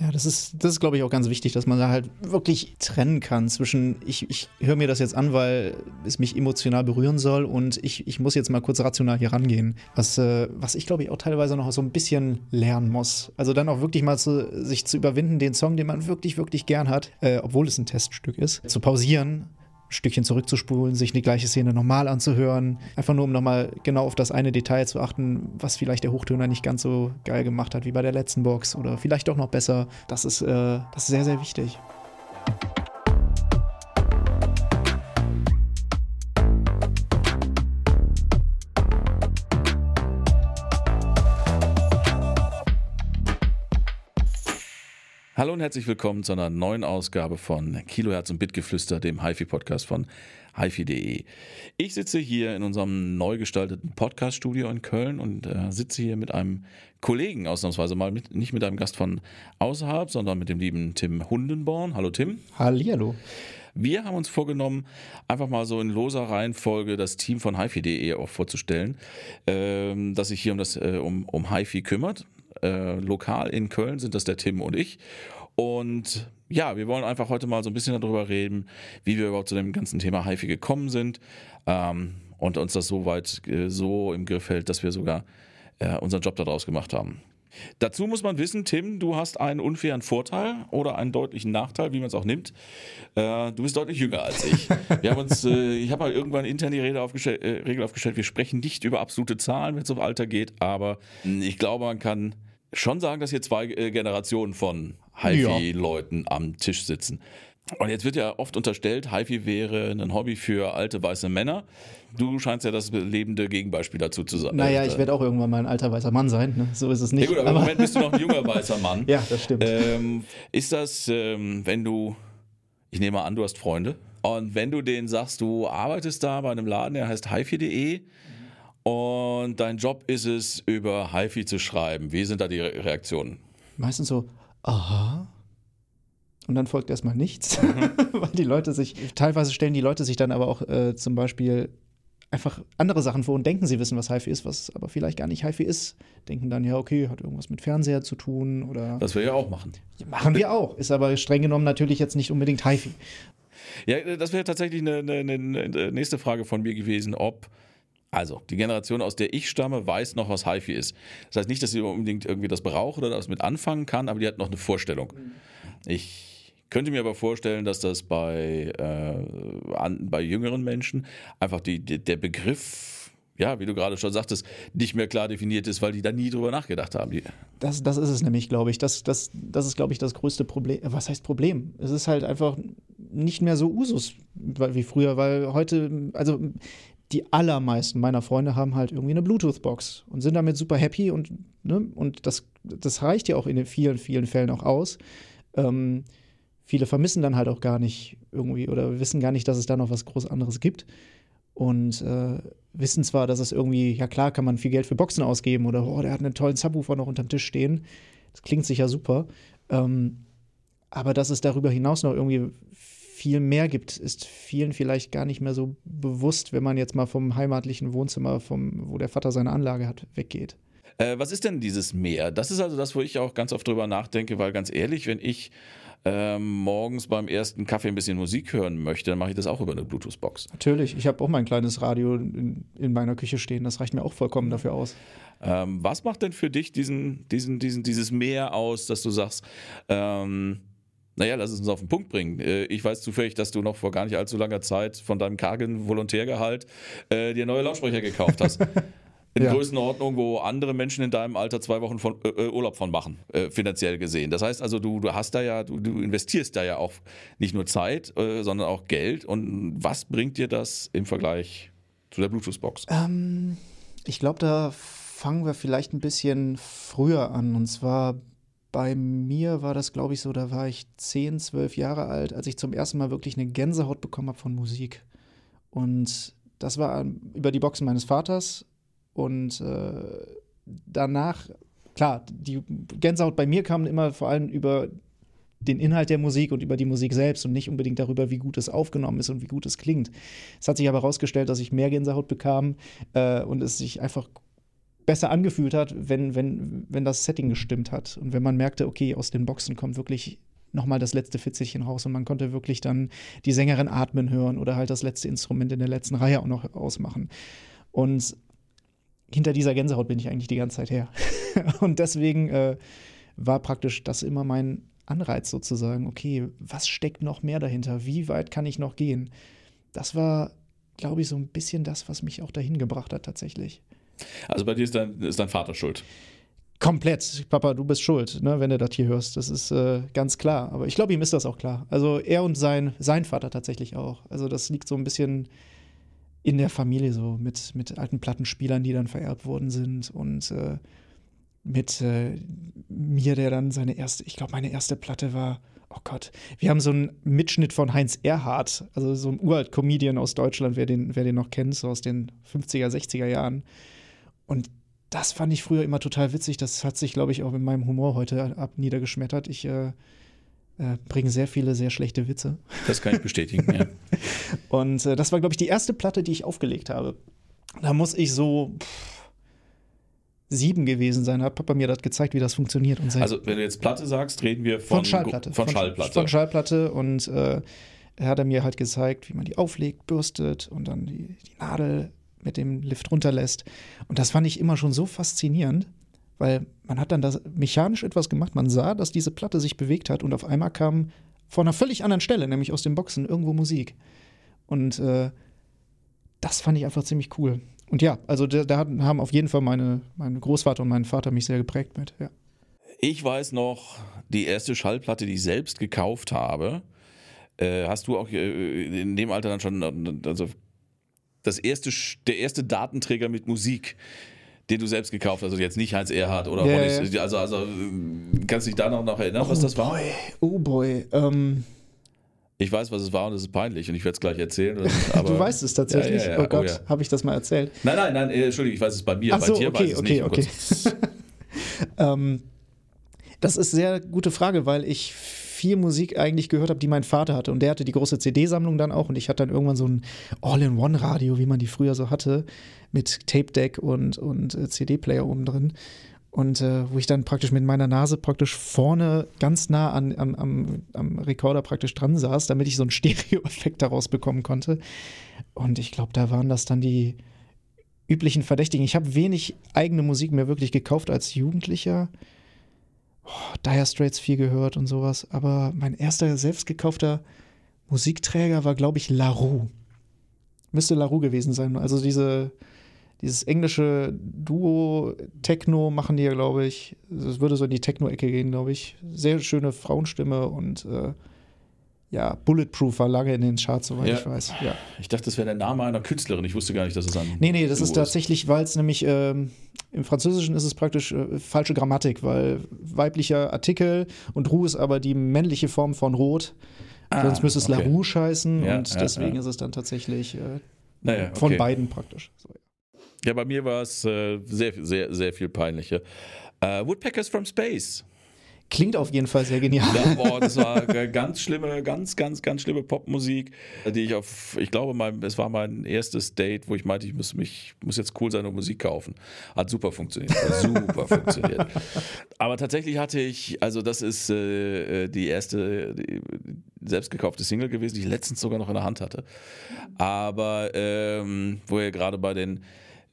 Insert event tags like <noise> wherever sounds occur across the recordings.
Ja, das ist, das ist, glaube ich, auch ganz wichtig, dass man da halt wirklich trennen kann zwischen, ich, ich höre mir das jetzt an, weil es mich emotional berühren soll und ich, ich muss jetzt mal kurz rational hier rangehen. Was, äh, was ich, glaube ich, auch teilweise noch so ein bisschen lernen muss. Also dann auch wirklich mal zu, sich zu überwinden, den Song, den man wirklich, wirklich gern hat, äh, obwohl es ein Teststück ist, zu pausieren Stückchen zurückzuspulen, sich die gleiche Szene nochmal anzuhören. Einfach nur, um nochmal genau auf das eine Detail zu achten, was vielleicht der Hochtöner nicht ganz so geil gemacht hat wie bei der letzten Box oder vielleicht auch noch besser. Das ist, äh, das ist sehr, sehr wichtig. Hallo und herzlich willkommen zu einer neuen Ausgabe von Kilohertz und Bitgeflüster, dem HiFi-Podcast von HiFi.de. Ich sitze hier in unserem neu gestalteten Podcast-Studio in Köln und äh, sitze hier mit einem Kollegen, ausnahmsweise mal, mit, nicht mit einem Gast von außerhalb, sondern mit dem lieben Tim Hundenborn. Hallo Tim. Hallihallo. Wir haben uns vorgenommen, einfach mal so in loser Reihenfolge das Team von HiFi.de auch vorzustellen, ähm, das sich hier um das äh, um, um HiFi kümmert. Äh, lokal in Köln sind das der Tim und ich. Und ja, wir wollen einfach heute mal so ein bisschen darüber reden, wie wir überhaupt zu dem ganzen Thema HIFI gekommen sind ähm, und uns das so weit äh, so im Griff hält, dass wir sogar äh, unseren Job daraus gemacht haben. Dazu muss man wissen, Tim, du hast einen unfairen Vorteil oder einen deutlichen Nachteil, wie man es auch nimmt. Äh, du bist deutlich jünger als ich. Wir haben uns, äh, ich habe mal irgendwann intern die Rede aufgestell, äh, Regel aufgestellt, wir sprechen nicht über absolute Zahlen, wenn es um Alter geht, aber ich glaube, man kann schon sagen, dass hier zwei äh, Generationen von HiFi-Leuten ja. am Tisch sitzen. Und jetzt wird ja oft unterstellt, HiFi wäre ein Hobby für alte weiße Männer. Du scheinst ja das lebende Gegenbeispiel dazu zu sein. Naja, ich werde auch irgendwann mal ein alter weißer Mann sein. Ne? So ist es nicht. Ja, gut, aber, aber im Moment bist du noch ein junger <laughs> weißer Mann. ja, das stimmt. Ähm, ist das, ähm, wenn du, ich nehme mal an, du hast Freunde, und wenn du denen sagst, du arbeitest da bei einem Laden, der heißt HiFi.de, und dein Job ist es, über HiFi zu schreiben. Wie sind da die Reaktionen? Meistens so, aha. Und dann folgt erstmal nichts, mhm. <laughs> weil die Leute sich, teilweise stellen die Leute sich dann aber auch äh, zum Beispiel einfach andere Sachen vor und denken, sie wissen, was HiFi ist, was aber vielleicht gar nicht HiFi ist. Denken dann, ja, okay, hat irgendwas mit Fernseher zu tun oder. Was wir ja auch machen. Machen wir auch. Ist aber streng genommen natürlich jetzt nicht unbedingt HiFi. Ja, das wäre tatsächlich eine, eine, eine, nächste Frage von mir gewesen, ob also, die Generation, aus der ich stamme, weiß noch, was HiFi ist. Das heißt nicht, dass sie unbedingt irgendwie das braucht oder das mit anfangen kann, aber die hat noch eine Vorstellung. Ich könnte mir aber vorstellen, dass das bei, äh, an, bei jüngeren Menschen einfach die, die, der Begriff, ja, wie du gerade schon sagtest, nicht mehr klar definiert ist, weil die da nie drüber nachgedacht haben. Das, das ist es nämlich, glaube ich. Das, das, das ist, glaube ich, das größte Problem. Was heißt Problem? Es ist halt einfach nicht mehr so Usus wie früher, weil heute, also die allermeisten meiner Freunde haben halt irgendwie eine Bluetooth-Box und sind damit super happy und, ne, und das, das reicht ja auch in den vielen, vielen Fällen auch aus. Ähm, viele vermissen dann halt auch gar nicht irgendwie oder wissen gar nicht, dass es da noch was groß anderes gibt. Und äh, wissen zwar, dass es irgendwie, ja klar, kann man viel Geld für Boxen ausgeben oder oh, der hat einen tollen Subwoofer noch unterm Tisch stehen. Das klingt sicher super. Ähm, aber dass es darüber hinaus noch irgendwie viel mehr gibt, ist vielen vielleicht gar nicht mehr so bewusst, wenn man jetzt mal vom heimatlichen Wohnzimmer, vom, wo der Vater seine Anlage hat, weggeht. Äh, was ist denn dieses Meer? Das ist also das, wo ich auch ganz oft drüber nachdenke, weil ganz ehrlich, wenn ich ähm, morgens beim ersten Kaffee ein bisschen Musik hören möchte, dann mache ich das auch über eine Bluetooth-Box. Natürlich, ich habe auch mein kleines Radio in, in, meiner Küche stehen, das reicht mir auch vollkommen dafür aus. Ähm, was macht denn für dich diesen, diesen, diesen, dieses Meer aus, dass du sagst, ähm, naja, lass es uns auf den Punkt bringen. Äh, ich weiß zufällig, dass du noch vor gar nicht allzu langer Zeit von deinem kargen Volontärgehalt äh, dir neue Lautsprecher gekauft hast. <laughs> In ja. Größenordnung, wo andere Menschen in deinem Alter zwei Wochen von, äh, äh, Urlaub von machen, äh, finanziell gesehen. Das heißt also, du, du hast da ja, du, du investierst da ja auch nicht nur Zeit, äh, sondern auch Geld. Und was bringt dir das im Vergleich zu der Bluetooth-Box? Ähm, ich glaube, da fangen wir vielleicht ein bisschen früher an. Und zwar bei mir war das, glaube ich, so, da war ich 10, 12 Jahre alt, als ich zum ersten Mal wirklich eine Gänsehaut bekommen habe von Musik. Und das war über die Boxen meines Vaters. Und äh, danach, klar, die Gänsehaut bei mir kam immer vor allem über den Inhalt der Musik und über die Musik selbst und nicht unbedingt darüber, wie gut es aufgenommen ist und wie gut es klingt. Es hat sich aber herausgestellt, dass ich mehr Gänsehaut bekam äh, und es sich einfach besser angefühlt hat, wenn, wenn, wenn das Setting gestimmt hat. Und wenn man merkte, okay, aus den Boxen kommt wirklich nochmal das letzte Fitzelchen raus und man konnte wirklich dann die Sängerin atmen hören oder halt das letzte Instrument in der letzten Reihe auch noch ausmachen. Und hinter dieser Gänsehaut bin ich eigentlich die ganze Zeit her. <laughs> und deswegen äh, war praktisch das immer mein Anreiz sozusagen, okay, was steckt noch mehr dahinter? Wie weit kann ich noch gehen? Das war, glaube ich, so ein bisschen das, was mich auch dahin gebracht hat tatsächlich. Also bei dir ist dein, ist dein Vater schuld. Komplett. Papa, du bist schuld, ne, wenn du das hier hörst. Das ist äh, ganz klar. Aber ich glaube, ihm ist das auch klar. Also er und sein, sein Vater tatsächlich auch. Also das liegt so ein bisschen in der Familie so mit, mit alten Plattenspielern, die dann vererbt worden sind und äh, mit äh, mir, der dann seine erste, ich glaube, meine erste Platte war, oh Gott, wir haben so einen Mitschnitt von Heinz Erhardt, also so ein uralt-Comedian aus Deutschland, wer den, wer den noch kennt, so aus den 50er, 60er Jahren. Und das fand ich früher immer total witzig. Das hat sich, glaube ich, auch in meinem Humor heute ab niedergeschmettert. Ich äh, äh, bringe sehr viele sehr schlechte Witze. Das kann ich bestätigen, ja. <laughs> Und äh, das war, glaube ich, die erste Platte, die ich aufgelegt habe. Da muss ich so pff, sieben gewesen sein. Hat Papa mir das gezeigt, wie das funktioniert. also, wenn du jetzt Platte sagst, reden wir von, von Schallplatte. Von, Schallplatte. Von Schallplatte. Und äh, er hat mir halt gezeigt, wie man die auflegt, bürstet und dann die, die Nadel mit dem Lift runterlässt. Und das fand ich immer schon so faszinierend, weil man hat dann das mechanisch etwas gemacht. Man sah, dass diese Platte sich bewegt hat und auf einmal kam von einer völlig anderen Stelle, nämlich aus den Boxen, irgendwo Musik. Und äh, das fand ich einfach ziemlich cool. Und ja, also da, da haben auf jeden Fall meine, mein Großvater und mein Vater mich sehr geprägt mit, ja. Ich weiß noch, die erste Schallplatte, die ich selbst gekauft habe, äh, hast du auch äh, in dem Alter dann schon, also das erste, der erste Datenträger mit Musik, den du selbst gekauft hast, also jetzt nicht Heinz Erhardt oder Ronny, ja. also, also kannst du dich da noch, noch erinnern, was das war? Boy, oh boy. Ähm, Ich weiß, was es war und es ist peinlich und ich werde es gleich erzählen. <laughs> Aber du weißt es tatsächlich. Ja, ja, ja. Oh Oh, Gott, ja. habe ich das mal erzählt? Nein, nein, nein, äh, Entschuldigung, ich weiß es bei mir. Ach bei so, dir okay, weiß ich es okay, nicht. um okay. Gottes- <laughs> Ähm, das ist sehr gute Frage, weil ich viel Musik eigentlich gehört habe, die mein Vater hatte. Und der hatte die große CD-Sammlung dann auch. Und ich hatte dann irgendwann so ein All-in-One-Radio, wie man die früher so hatte, mit Tape-Deck und, und äh, CD-Player oben drin. Und äh, wo ich dann praktisch mit meiner Nase praktisch vorne ganz nah an, am, am, am Rekorder praktisch dran saß, damit ich so einen <laughs> Stereo-Effekt daraus bekommen konnte. Und ich glaube, da waren das dann die üblichen Verdächtigen. Ich habe wenig eigene Musik mehr wirklich gekauft als Jugendlicher. Oh, Dire Straits viel gehört und sowas. Aber mein erster selbst gekaufter Musikträger war, glaube ich, LaRue. Müsste LaRue gewesen sein. Also diese, dieses englische Duo Techno machen die ja, glaube ich. Es würde so in die Techno-Ecke gehen, glaube ich. Sehr schöne Frauenstimme und äh, ja, Bulletproof war lange in den Charts, soweit Ja. ich weiß. Ja. Ich dachte, das wäre der Name einer Künstlerin. Ich wusste gar nicht, dass es ein. Nee, nee, das Duo ist tatsächlich, weil es nämlich ähm, im Französischen ist es praktisch äh, falsche Grammatik, weil weiblicher Artikel und Roux ist aber die männliche Form von Rot. Ah, Sonst müsste es okay. La Rouge heißen Ja, und deswegen ist es dann tatsächlich äh, Naja, okay. von beiden praktisch. So, ja. Bei mir war es äh, sehr, sehr, sehr viel peinlicher. Äh, Woodpeckers from Space. Klingt auf jeden Fall sehr genial. Ja, boah, das war äh, ganz schlimme, ganz, ganz, ganz schlimme Popmusik, die ich auf, ich glaube, mein, es war mein erstes Date, wo ich meinte, ich muss mich, muss jetzt cool sein und Musik kaufen. Hat super funktioniert, super funktioniert. Aber tatsächlich hatte ich, also das ist äh, die erste die, selbst gekaufte Single gewesen, die ich letztens sogar noch in der Hand hatte. Aber ähm, wo ihr gerade bei den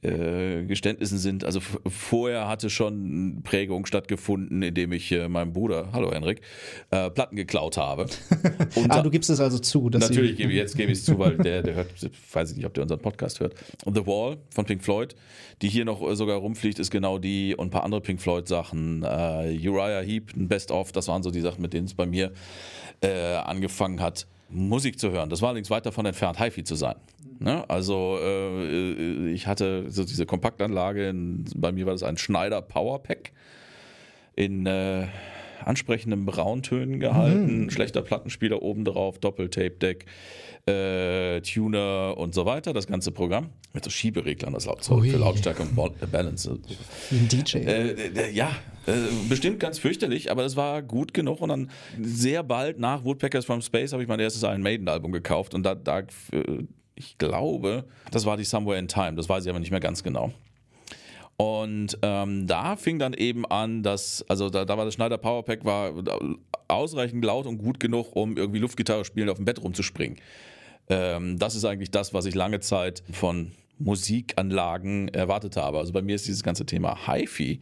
äh, Geständnissen sind. Also vorher hatte schon Prägung stattgefunden, indem ich äh, meinem Bruder, hallo Henrik, äh, Platten geklaut habe. <laughs> Und Ah, du gibst es also zu. Dass Natürlich, gebe ich, jetzt gebe ich es zu, weil der, der hört, weiß ich nicht, ob der unseren Podcast hört. Und The Wall von Pink Floyd, die hier noch äh, sogar rumfliegt, ist genau die und ein paar andere Pink Floyd Sachen. Äh, Uriah Heep, ein Best-of, das waren so die Sachen, mit denen es bei mir angefangen hat, Musik zu hören. Das war allerdings weit davon entfernt, HiFi zu sein. Ne? Also äh, ich hatte so diese Kompaktanlage, in, bei mir war das ein Schneider Powerpack in äh, ansprechenden Brauntönen gehalten, schlechter Plattenspieler oben drauf, Doppeltape-Deck, äh, Tuner und so weiter, das ganze Programm. Mit so Schiebereglern, das Laut für Lautstärke und Bal- Balance. wie ein DJ. Äh, äh, ja, äh, bestimmt ganz fürchterlich, aber es war gut genug und dann sehr bald nach Woodpeckers from Space habe ich mein erstes Iron Maiden Album gekauft und da, da äh, ich glaube, das war die Somewhere in Time, das weiß ich aber nicht mehr ganz genau. Und ähm, da fing dann eben an, dass, also da, da war das Schneider Powerpack war ausreichend laut und gut genug, um irgendwie Luftgitarre spielen auf dem Bett rumzuspringen. Ähm, das ist eigentlich das, was ich lange Zeit von Musikanlagen erwartet habe. Also bei mir ist dieses ganze Thema HiFi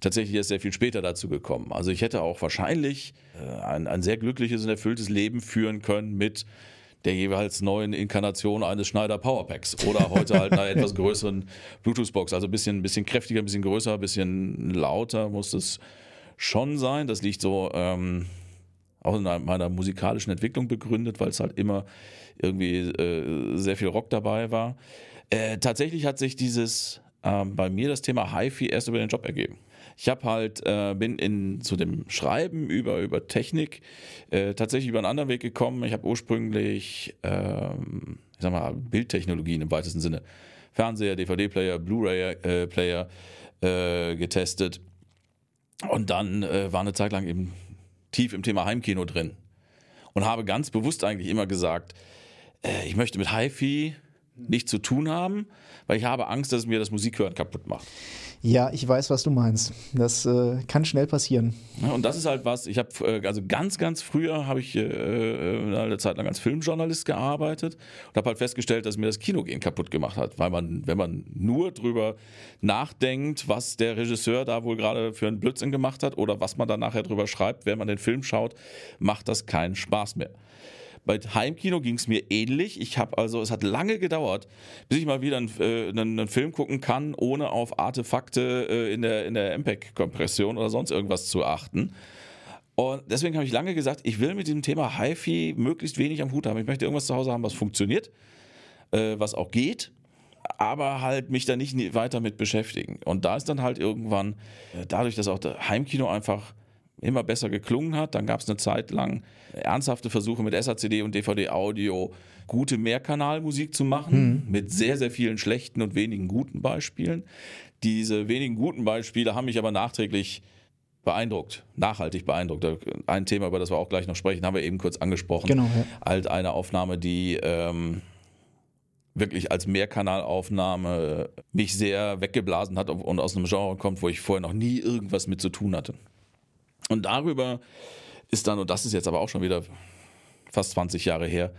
tatsächlich erst sehr viel später dazu gekommen. Also ich hätte auch wahrscheinlich äh, ein, ein sehr glückliches und erfülltes Leben führen können mit der jeweils neuen Inkarnation eines Schneider Powerpacks oder heute halt einer <laughs> etwas größeren Bluetooth-Box. Also ein bisschen, bisschen kräftiger, ein bisschen größer, ein bisschen lauter muss es schon sein. Das liegt so ähm, auch in meiner musikalischen Entwicklung begründet, weil es halt immer irgendwie äh, sehr viel Rock dabei war. Äh, tatsächlich hat sich dieses äh, bei mir das Thema HiFi erst über den Job ergeben. Ich habe halt, äh, bin in, zu dem Schreiben über, über Technik äh, tatsächlich über einen anderen Weg gekommen. Ich habe ursprünglich, ähm, ich sag mal, Bildtechnologien im weitesten Sinne, Fernseher, DVD-Player, Blu-ray-Player äh, getestet. Und dann äh, war eine Zeit lang eben tief im Thema Heimkino drin. Und habe ganz bewusst eigentlich immer gesagt, äh, ich möchte mit HiFi nichts zu tun haben, weil ich habe Angst, dass es mir das Musikhören kaputt macht. Ja, ich weiß, was du meinst. Das äh, kann schnell passieren. Ja, und das ist halt was, ich habe, äh, also ganz, ganz früher habe ich äh, äh, eine Zeit lang als Filmjournalist gearbeitet und habe halt festgestellt, dass mir das Kinogehen kaputt gemacht hat, weil man, wenn man nur drüber nachdenkt, was der Regisseur da wohl gerade für einen Blödsinn gemacht hat oder was man dann nachher drüber schreibt, wenn man den Film schaut, macht das keinen Spaß mehr. Bei Heimkino ging es mir ähnlich. Ich habe also, es hat lange gedauert, bis ich mal wieder einen, äh, einen, einen Film gucken kann, ohne auf Artefakte äh, in der, in der MPEG-Kompression oder sonst irgendwas zu achten. Und deswegen habe ich lange gesagt, ich will mit diesem Thema HiFi möglichst wenig am Hut haben. Ich möchte irgendwas zu Hause haben, was funktioniert, äh, was auch geht, aber halt mich da nicht weiter mit beschäftigen. Und da ist dann halt irgendwann, äh, dadurch, dass auch der Heimkino einfach immer besser geklungen hat. Dann gab es eine Zeit lang ernsthafte Versuche mit SACD und DVD-Audio gute Mehrkanalmusik zu machen, mhm. mit sehr, sehr vielen schlechten und wenigen guten Beispielen. Diese wenigen guten Beispiele haben mich aber nachträglich beeindruckt, nachhaltig beeindruckt. Ein Thema, über das wir auch gleich noch sprechen, haben wir eben kurz angesprochen. Genau. Ja. Halt eine Aufnahme, die ähm, wirklich als Mehrkanalaufnahme mich sehr weggeblasen hat und aus einem Genre kommt, wo ich vorher noch nie irgendwas mit zu tun hatte. Und darüber ist dann, und das ist jetzt aber auch schon wieder fast 20 Jahre her,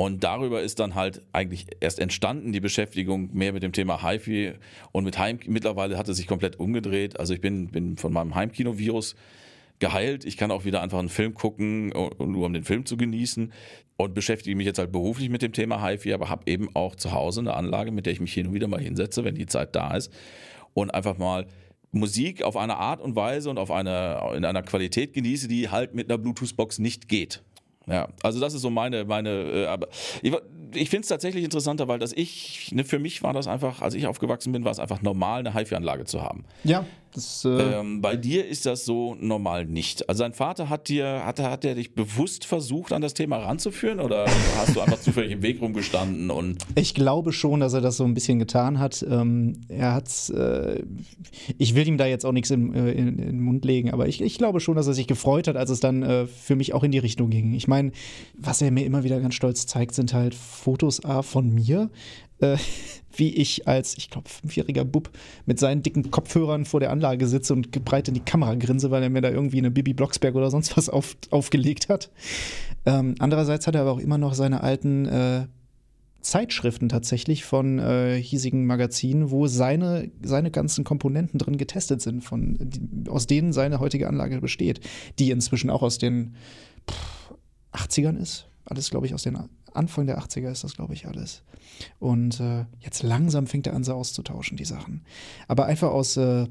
und darüber ist dann halt eigentlich erst entstanden die Beschäftigung mehr mit dem Thema HiFi und mit Heim. Mittlerweile hat es sich komplett umgedreht. Also ich bin, bin von meinem Heimkino-Virus geheilt. Ich kann auch wieder einfach einen Film gucken, nur um den Film zu genießen. Und beschäftige mich jetzt halt beruflich mit dem Thema HiFi, aber habe eben auch zu Hause eine Anlage, mit der ich mich hin und wieder mal hinsetze, wenn die Zeit da ist. Und einfach mal Musik auf eine Art und Weise und auf eine, in einer Qualität genieße, die halt mit einer Bluetooth-Box nicht geht. Ja, also das ist so meine, meine, äh, aber ich, ich finde es tatsächlich interessanter, weil das ich, ne, für mich war das einfach, als ich aufgewachsen bin, war es einfach normal, eine HiFi-Anlage zu haben. Ja, das, äh ähm, bei dir ist das so normal nicht. Also dein Vater hat dir, hat, hat er dich bewusst versucht, an das Thema ranzuführen oder hast du einfach <laughs> zufällig im Weg rumgestanden und. Ich glaube schon, dass er das so ein bisschen getan hat. Ähm, er hat äh, ich will ihm da jetzt auch nichts in, äh, in, in, den Mund legen, aber ich, ich glaube schon, dass er sich gefreut hat, als es dann äh, für mich auch in die Richtung ging. Ich meine, was er mir immer wieder ganz stolz zeigt, sind halt Fotos A von mir, äh, <laughs> wie ich als, ich glaube, fünfjähriger Bub mit seinen dicken Kopfhörern vor der Anlage sitze und breit in die Kamera grinse, weil er mir da irgendwie eine Bibi Blocksberg oder sonst was auf, aufgelegt hat. Ähm, andererseits hat er aber auch immer noch seine alten äh, Zeitschriften tatsächlich von äh, hiesigen Magazinen, wo seine, seine ganzen Komponenten drin getestet sind, von, die, aus denen seine heutige Anlage besteht, die inzwischen auch aus den pff, 80ern ist. Alles, glaube ich, aus den Anfang der 80er ist das, glaube ich, alles. Und äh, jetzt langsam fängt er an, sie auszutauschen, die Sachen. Aber einfach aus, äh,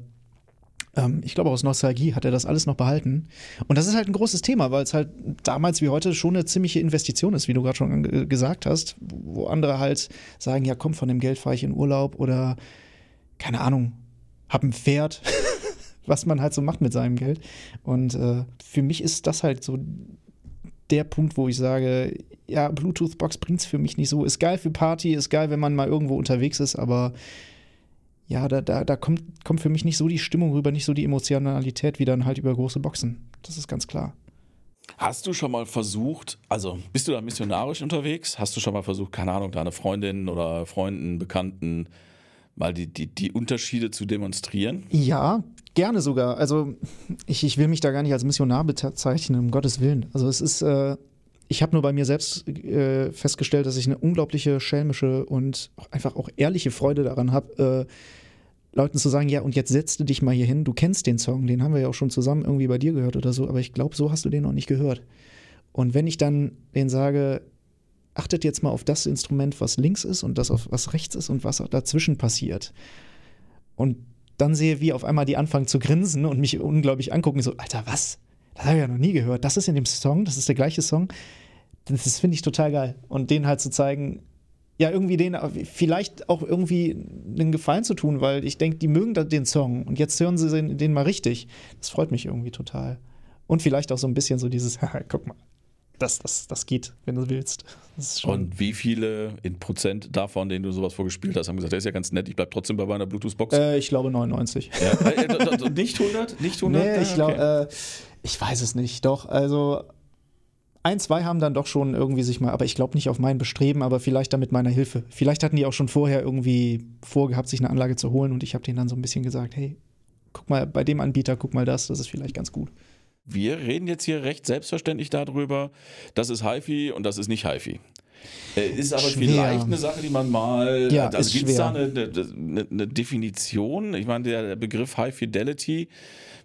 ähm, ich glaube, aus Nostalgie hat er das alles noch behalten. Und das ist halt ein großes Thema, weil es halt damals wie heute schon eine ziemliche Investition ist, wie du gerade schon gesagt hast, wo andere halt sagen, ja komm, von dem Geld fahre ich in Urlaub oder keine Ahnung, hab ein Pferd. <laughs> was man halt so macht mit seinem Geld. Und äh, für mich ist das halt so der Punkt, wo ich sage, ja, Bluetooth-Box bringt es für mich nicht so. Ist geil für Party, ist geil, wenn man mal irgendwo unterwegs ist, aber ja, da, da, da kommt, kommt für mich nicht so die Stimmung rüber, nicht so die Emotionalität wie dann halt über große Boxen. Das ist ganz klar. Hast du schon mal versucht, also bist du da missionarisch unterwegs? Hast du schon mal versucht, keine Ahnung, deine Freundinnen oder Freunden, Bekannten mal die, die, die Unterschiede zu demonstrieren? Ja, gerne sogar. Also ich, ich will mich da gar nicht als Missionar bezeichnen, um Gottes Willen. Also es ist, äh, ich habe nur bei mir selbst äh, festgestellt, dass ich eine unglaubliche schelmische und einfach auch ehrliche Freude daran habe, äh, Leuten zu sagen, ja, und jetzt setzt du dich mal hier hin, du kennst den Song, den haben wir ja auch schon zusammen irgendwie bei dir gehört oder so, aber ich glaube, so hast du den noch nicht gehört. Und wenn ich dann denen sage, achtet jetzt mal auf das Instrument, was links ist und das, auf was rechts ist und was dazwischen passiert. Und dann sehe, wie auf einmal die anfangen zu grinsen und mich unglaublich angucken, so, Alter, was? Das habe ich ja noch nie gehört. Das ist in dem Song, das ist der gleiche Song. Das finde ich total geil. Und denen halt zu zeigen, ja, irgendwie den, vielleicht auch irgendwie einen Gefallen zu tun, weil ich denke, die mögen den Song und jetzt hören sie den, den mal richtig. Das freut mich irgendwie total. Und vielleicht auch so ein bisschen so dieses, <laughs> guck mal, das, das, das geht, wenn du willst. Und wie viele in Prozent davon, denen du sowas vorgespielt hast, haben gesagt, der ist ja ganz nett, ich bleib trotzdem bei meiner Bluetooth-Box? Äh, ich glaube 99. Ja. Äh, nicht 100? Nicht 100? Nee, ich glaube, okay. äh, ich weiß es nicht. Doch, also ein, zwei haben dann doch schon irgendwie sich mal, aber ich glaube nicht auf mein Bestreben, aber vielleicht dann mit meiner Hilfe. Vielleicht hatten die auch schon vorher irgendwie vorgehabt, sich eine Anlage zu holen und ich habe denen dann so ein bisschen gesagt, hey, guck mal bei dem Anbieter, guck mal das, das ist vielleicht ganz gut wir reden jetzt hier recht selbstverständlich darüber, das ist HiFi und das ist nicht HiFi. Äh, ist aber schwer. vielleicht eine Sache, die man mal. Ja, also gibt es da eine, eine, eine, Definition? Ich meine, der, Begriff High Fidelity,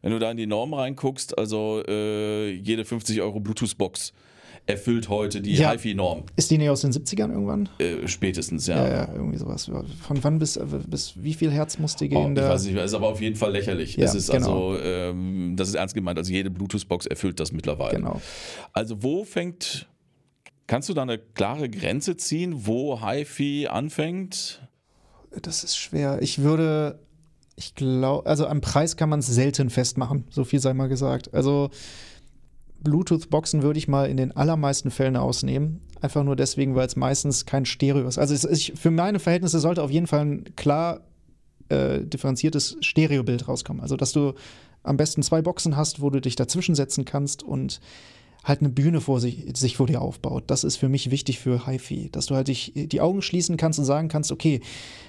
wenn du da in die Norm reinguckst, also äh, jede 50 Euro Bluetooth-Box erfüllt heute die ja. HiFi-Norm. Ist die nicht aus den 70ern irgendwann? Äh, spätestens, ja. ja. Ja, irgendwie sowas. Von wann bis, bis wie viel Herz muss die gehen? Oh, ich weiß nicht, ist aber auf jeden Fall lächerlich. Ja, es ist genau. also, ähm, das ist ernst gemeint, also jede Bluetooth-Box erfüllt das mittlerweile. Genau. Also wo fängt, kannst du da eine klare Grenze ziehen, wo HiFi anfängt? Das ist schwer. Ich würde ich glaube, also am Preis kann man es selten festmachen, so viel sei mal gesagt. Also Bluetooth-Boxen würde ich mal in den allermeisten Fällen ausnehmen. Einfach nur deswegen, weil es meistens kein Stereo ist. Also ich, für meine Verhältnisse sollte auf jeden Fall ein klar äh, differenziertes Stereobild rauskommen. Also dass du am besten zwei Boxen hast, wo du dich dazwischen setzen kannst und halt eine Bühne vor sich, sich vor dir aufbaut. Das ist für mich wichtig für HiFi, dass du halt dich, die Augen schließen kannst und sagen kannst, okay,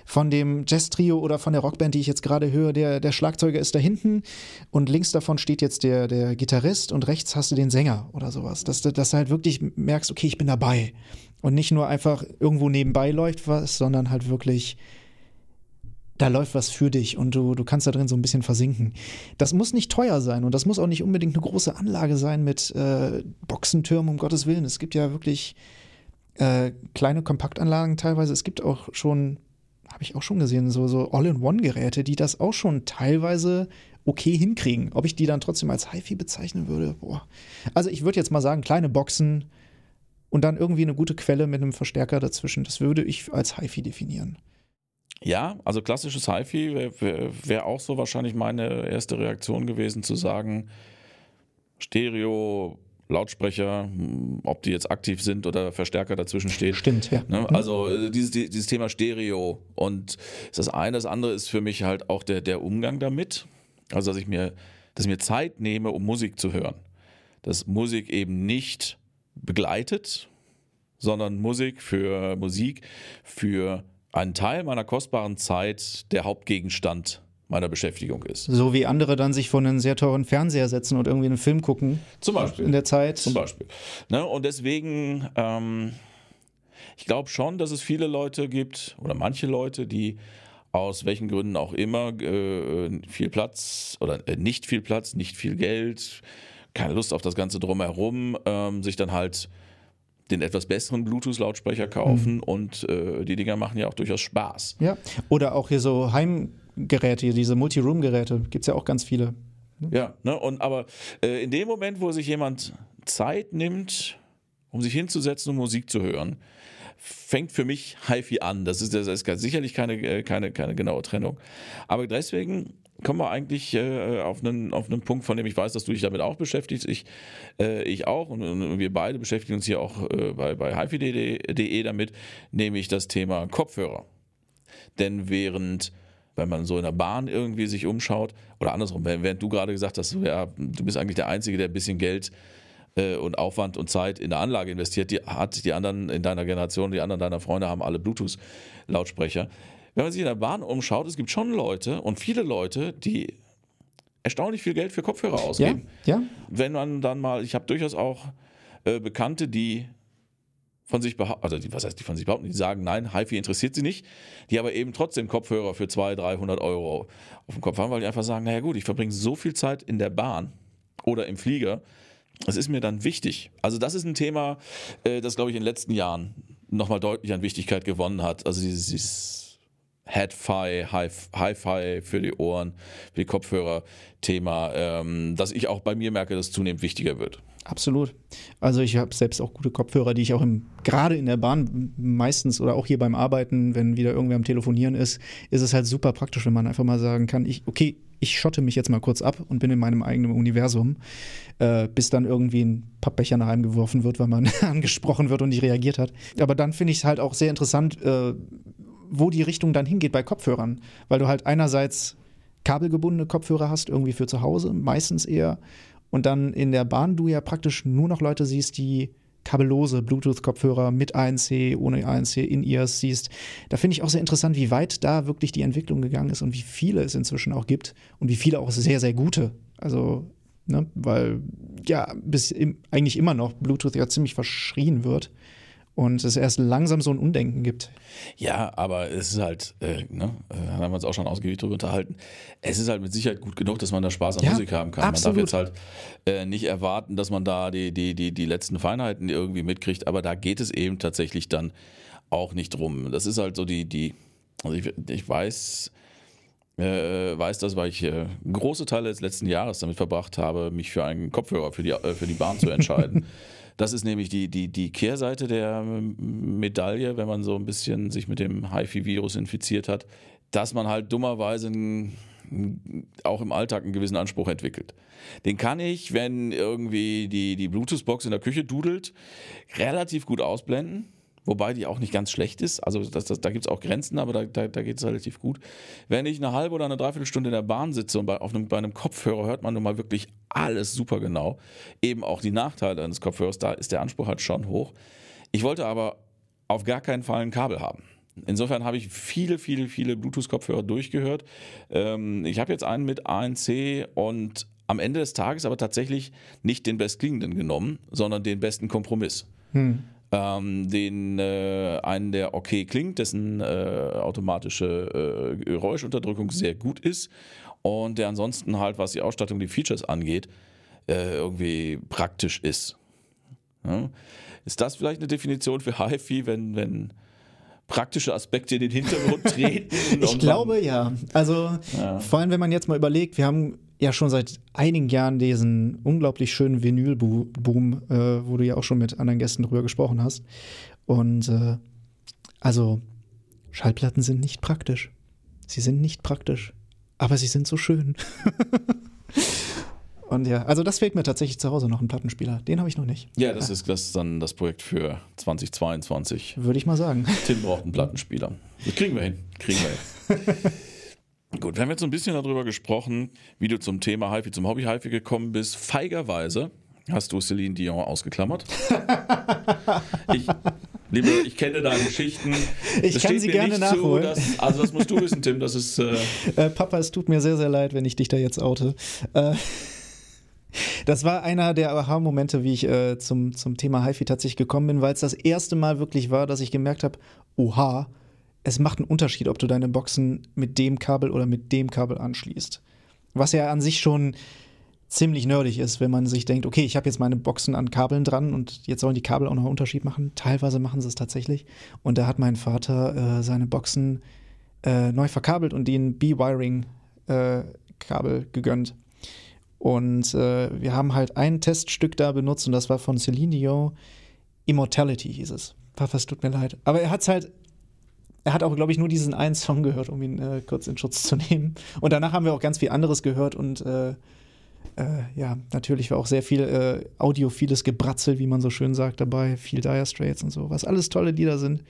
von dem Jazz-Trio oder von der Rockband, die ich jetzt gerade höre, der, der Schlagzeuger ist da hinten und links davon steht jetzt der, der Gitarrist und rechts hast du den Sänger oder sowas. Dass, dass du halt wirklich merkst, okay, ich bin dabei. Und nicht nur einfach irgendwo nebenbei läuft was, sondern halt wirklich da läuft was für dich und du, du kannst da drin so ein bisschen versinken. Das muss nicht teuer sein und das muss auch nicht unbedingt eine große Anlage sein mit äh, Boxentürmen, um Gottes Willen. Es gibt ja wirklich äh, kleine Kompaktanlagen teilweise. Es gibt auch schon, habe ich auch schon gesehen, so, so All-in-One-Geräte, die das auch schon teilweise okay hinkriegen. Ob ich die dann trotzdem als HiFi bezeichnen würde, boah. Also ich würde jetzt mal sagen, kleine Boxen und dann irgendwie eine gute Quelle mit einem Verstärker dazwischen. Das würde ich als HiFi definieren. Ja, also klassisches HiFi wäre wär, auch so wahrscheinlich meine erste Reaktion gewesen, zu sagen, Stereo, Lautsprecher, hm, ob die jetzt aktiv sind oder Verstärker dazwischen steht. Stimmt, ja. Ne? Mhm. Also äh, dieses, dieses Thema Stereo und das eine, das andere ist für mich halt auch der, der Umgang damit. Also dass ich mir, dass ich mir Zeit nehme, um Musik zu hören. Dass Musik eben nicht begleitet, sondern Musik für Musik, für ein Teil meiner kostbaren Zeit der Hauptgegenstand meiner Beschäftigung ist. So wie andere dann sich vor einen sehr teuren Fernseher setzen und irgendwie einen Film gucken. Zum Beispiel. In der Zeit. Zum Beispiel. Ne? Und deswegen, ähm, ich glaube schon, dass es viele Leute gibt oder manche Leute, die aus welchen Gründen auch immer äh, viel Platz oder äh, nicht viel Platz, nicht viel Geld, keine Lust auf das Ganze drumherum, ähm, sich dann halt den etwas besseren Bluetooth-Lautsprecher kaufen mhm. und äh, die Dinger machen ja auch durchaus Spaß. Ja, oder auch hier so Heimgeräte, diese Multi-Room-Geräte, gibt es ja auch ganz viele. Ja, ne, und aber äh, in dem Moment, wo sich jemand Zeit nimmt, um sich hinzusetzen und Musik zu hören, fängt für mich HiFi an. Das ist, das ist sicherlich keine, äh, keine, keine genaue Trennung. Aber deswegen kommen wir eigentlich äh, auf, einen, auf einen Punkt, von dem ich weiß, dass du dich damit auch beschäftigst. Ich, äh, ich auch und, und, wir beide beschäftigen uns hier auch äh, bei, bei hifi.de damit, nämlich das Thema Kopfhörer. Denn während, wenn man so in der Bahn irgendwie sich umschaut, oder andersrum, während du gerade gesagt hast, ja, du bist eigentlich der Einzige, der ein bisschen Geld äh, und Aufwand und Zeit in der Anlage investiert, die hat die anderen in deiner Generation, die anderen deiner Freunde haben alle Bluetooth-Lautsprecher wenn man sich in der Bahn umschaut, es gibt schon Leute und viele Leute, die erstaunlich viel Geld für Kopfhörer ausgeben. Ja, ja. Wenn man dann mal, ich habe durchaus auch äh, Bekannte, die von sich behaupten, also die, was heißt die von sich behaupten, die sagen, nein, HiFi interessiert sie nicht, die aber eben trotzdem Kopfhörer für 200, 300 Euro auf dem Kopf haben, weil die einfach sagen, naja gut, ich verbringe so viel Zeit in der Bahn oder im Flieger, das ist mir dann wichtig. Also das ist ein Thema, äh, das glaube ich in den letzten Jahren nochmal deutlich an Wichtigkeit gewonnen hat. Also dieses, dieses Head-Fi, Hi-Fi für die Ohren, für die Kopfhörer-Thema, ähm, dass ich auch bei mir merke, dass es zunehmend wichtiger wird. Absolut. Also ich habe selbst auch gute Kopfhörer, die ich auch im, gerade in der Bahn meistens oder auch hier beim Arbeiten, wenn wieder irgendwer am Telefonieren ist, ist es halt super praktisch, wenn man einfach mal sagen kann, ich, okay, ich schotte mich jetzt mal kurz ab und bin in meinem eigenen Universum, äh, bis dann irgendwie ein Pappbecher nach einem geworfen wird, weil man <laughs> angesprochen wird und nicht reagiert hat. Aber dann finde ich es halt auch sehr interessant, äh, wo die Richtung dann hingeht bei Kopfhörern, weil du halt einerseits kabelgebundene Kopfhörer hast, irgendwie für zu Hause, meistens eher und dann in der Bahn du ja praktisch nur noch Leute siehst, die kabellose Bluetooth-Kopfhörer mit ANC, ohne ANC, in-Ears siehst. Da finde ich auch sehr interessant, wie weit da wirklich die Entwicklung gegangen ist und wie viele es inzwischen auch gibt und wie viele auch sehr, sehr gute. Also, ne, weil ja, bis im, eigentlich immer noch Bluetooth ja ziemlich verschrien wird und es erst langsam so ein Undenken gibt. Ja, aber es ist halt, äh, ne, da äh, haben wir uns auch schon ausgiebig drüber unterhalten, es ist halt mit Sicherheit gut genug, dass man da Spaß an ja, Musik haben kann. Absolut. Man darf jetzt halt äh, nicht erwarten, dass man da die, die, die, die letzten Feinheiten irgendwie mitkriegt, aber da geht es eben tatsächlich dann auch nicht drum. Das ist halt so die, die also ich, ich weiß, äh, weiß das, weil ich äh, große Teile des letzten Jahres damit verbracht habe, mich für einen Kopfhörer für die, äh, für die Bahn zu entscheiden. <laughs> Das ist nämlich die, die, die Kehrseite der Medaille, wenn man so ein bisschen sich mit dem HIFI-Virus infiziert hat, dass man halt dummerweise auch im Alltag einen gewissen Anspruch entwickelt. Den kann ich, wenn irgendwie die, die Bluetooth-Box in der Küche dudelt, relativ gut ausblenden wobei die auch nicht ganz schlecht ist. Also das, das, da gibt es auch Grenzen, aber da, da, da geht es relativ gut. Wenn ich eine halbe oder eine Dreiviertelstunde in der Bahn sitze und bei, auf einem, bei einem Kopfhörer hört man nun mal wirklich alles super genau, eben auch die Nachteile eines Kopfhörers, da ist der Anspruch halt schon hoch. Ich wollte aber auf gar keinen Fall ein Kabel haben. Insofern habe ich viele, viele, viele Bluetooth-Kopfhörer durchgehört. Ähm, ich habe jetzt einen mit ANC und am Ende des Tages aber tatsächlich nicht den bestklingenden genommen, sondern den besten Kompromiss. Hm ähm, den äh, einen, der okay klingt, dessen äh, automatische äh, Geräuschunterdrückung sehr gut ist und der ansonsten halt, was die Ausstattung, die Features angeht, äh, irgendwie praktisch ist. Ja? Ist das vielleicht eine Definition für HiFi, wenn, wenn praktische Aspekte in den Hintergrund <laughs> treten? ich glaube ja. Also ja. vor allem, wenn man jetzt mal überlegt, wir haben ja schon seit einigen Jahren diesen unglaublich schönen Vinyl-Boom, äh, wo du ja auch schon mit anderen Gästen drüber gesprochen hast. Und äh, also Schallplatten sind nicht praktisch. Sie sind nicht praktisch, aber sie sind so schön. <laughs> Und ja, also das fehlt mir tatsächlich zu Hause noch ein Plattenspieler. Den habe ich noch nicht. Ja, das ist, das ist dann das Projekt für 2022. Würde ich mal sagen. Tim braucht einen Plattenspieler. Das kriegen wir hin. Kriegen wir hin. <laughs> Gut, wir haben jetzt so ein bisschen darüber gesprochen, wie du zum Thema HiFi, zum Hobby HiFi gekommen bist. Feigerweise hast du Celine Dion ausgeklammert. <laughs> ich, liebe, ich kenne deine Geschichten. Ich das kann sie gerne nachholen. Zu, dass, also das musst du wissen, Tim. Das ist. Äh <laughs> äh, Papa, es tut mir sehr, sehr leid, wenn ich dich da jetzt oute. Äh, <laughs> das war einer der Aha-Momente, wie ich äh, zum, zum Thema HiFi tatsächlich gekommen bin, weil es das erste Mal wirklich war, dass ich gemerkt habe, oha, es macht einen Unterschied, ob du deine Boxen mit dem Kabel oder mit dem Kabel anschließt. Was ja an sich schon ziemlich nerdig ist, wenn man sich denkt, okay, ich habe jetzt meine Boxen an Kabeln dran und jetzt sollen die Kabel auch noch einen Unterschied machen. Teilweise machen sie es tatsächlich. Und da hat mein Vater äh, seine Boxen äh, neu verkabelt und den B-Wiring-Kabel äh, gegönnt. Und äh, wir haben halt ein Teststück da benutzt und das war von Celine Dion. Immortality hieß es. Papa, es tut mir leid. Aber er hat es halt er hat auch, glaube ich, nur diesen einen Song gehört, um ihn äh, kurz in Schutz zu nehmen. Und danach haben wir auch ganz viel anderes gehört und äh, äh, ja, natürlich war auch sehr viel äh, audiophiles Gebratzel, wie man so schön sagt, dabei. Viel Dire Straits und so, was alles tolle Lieder sind.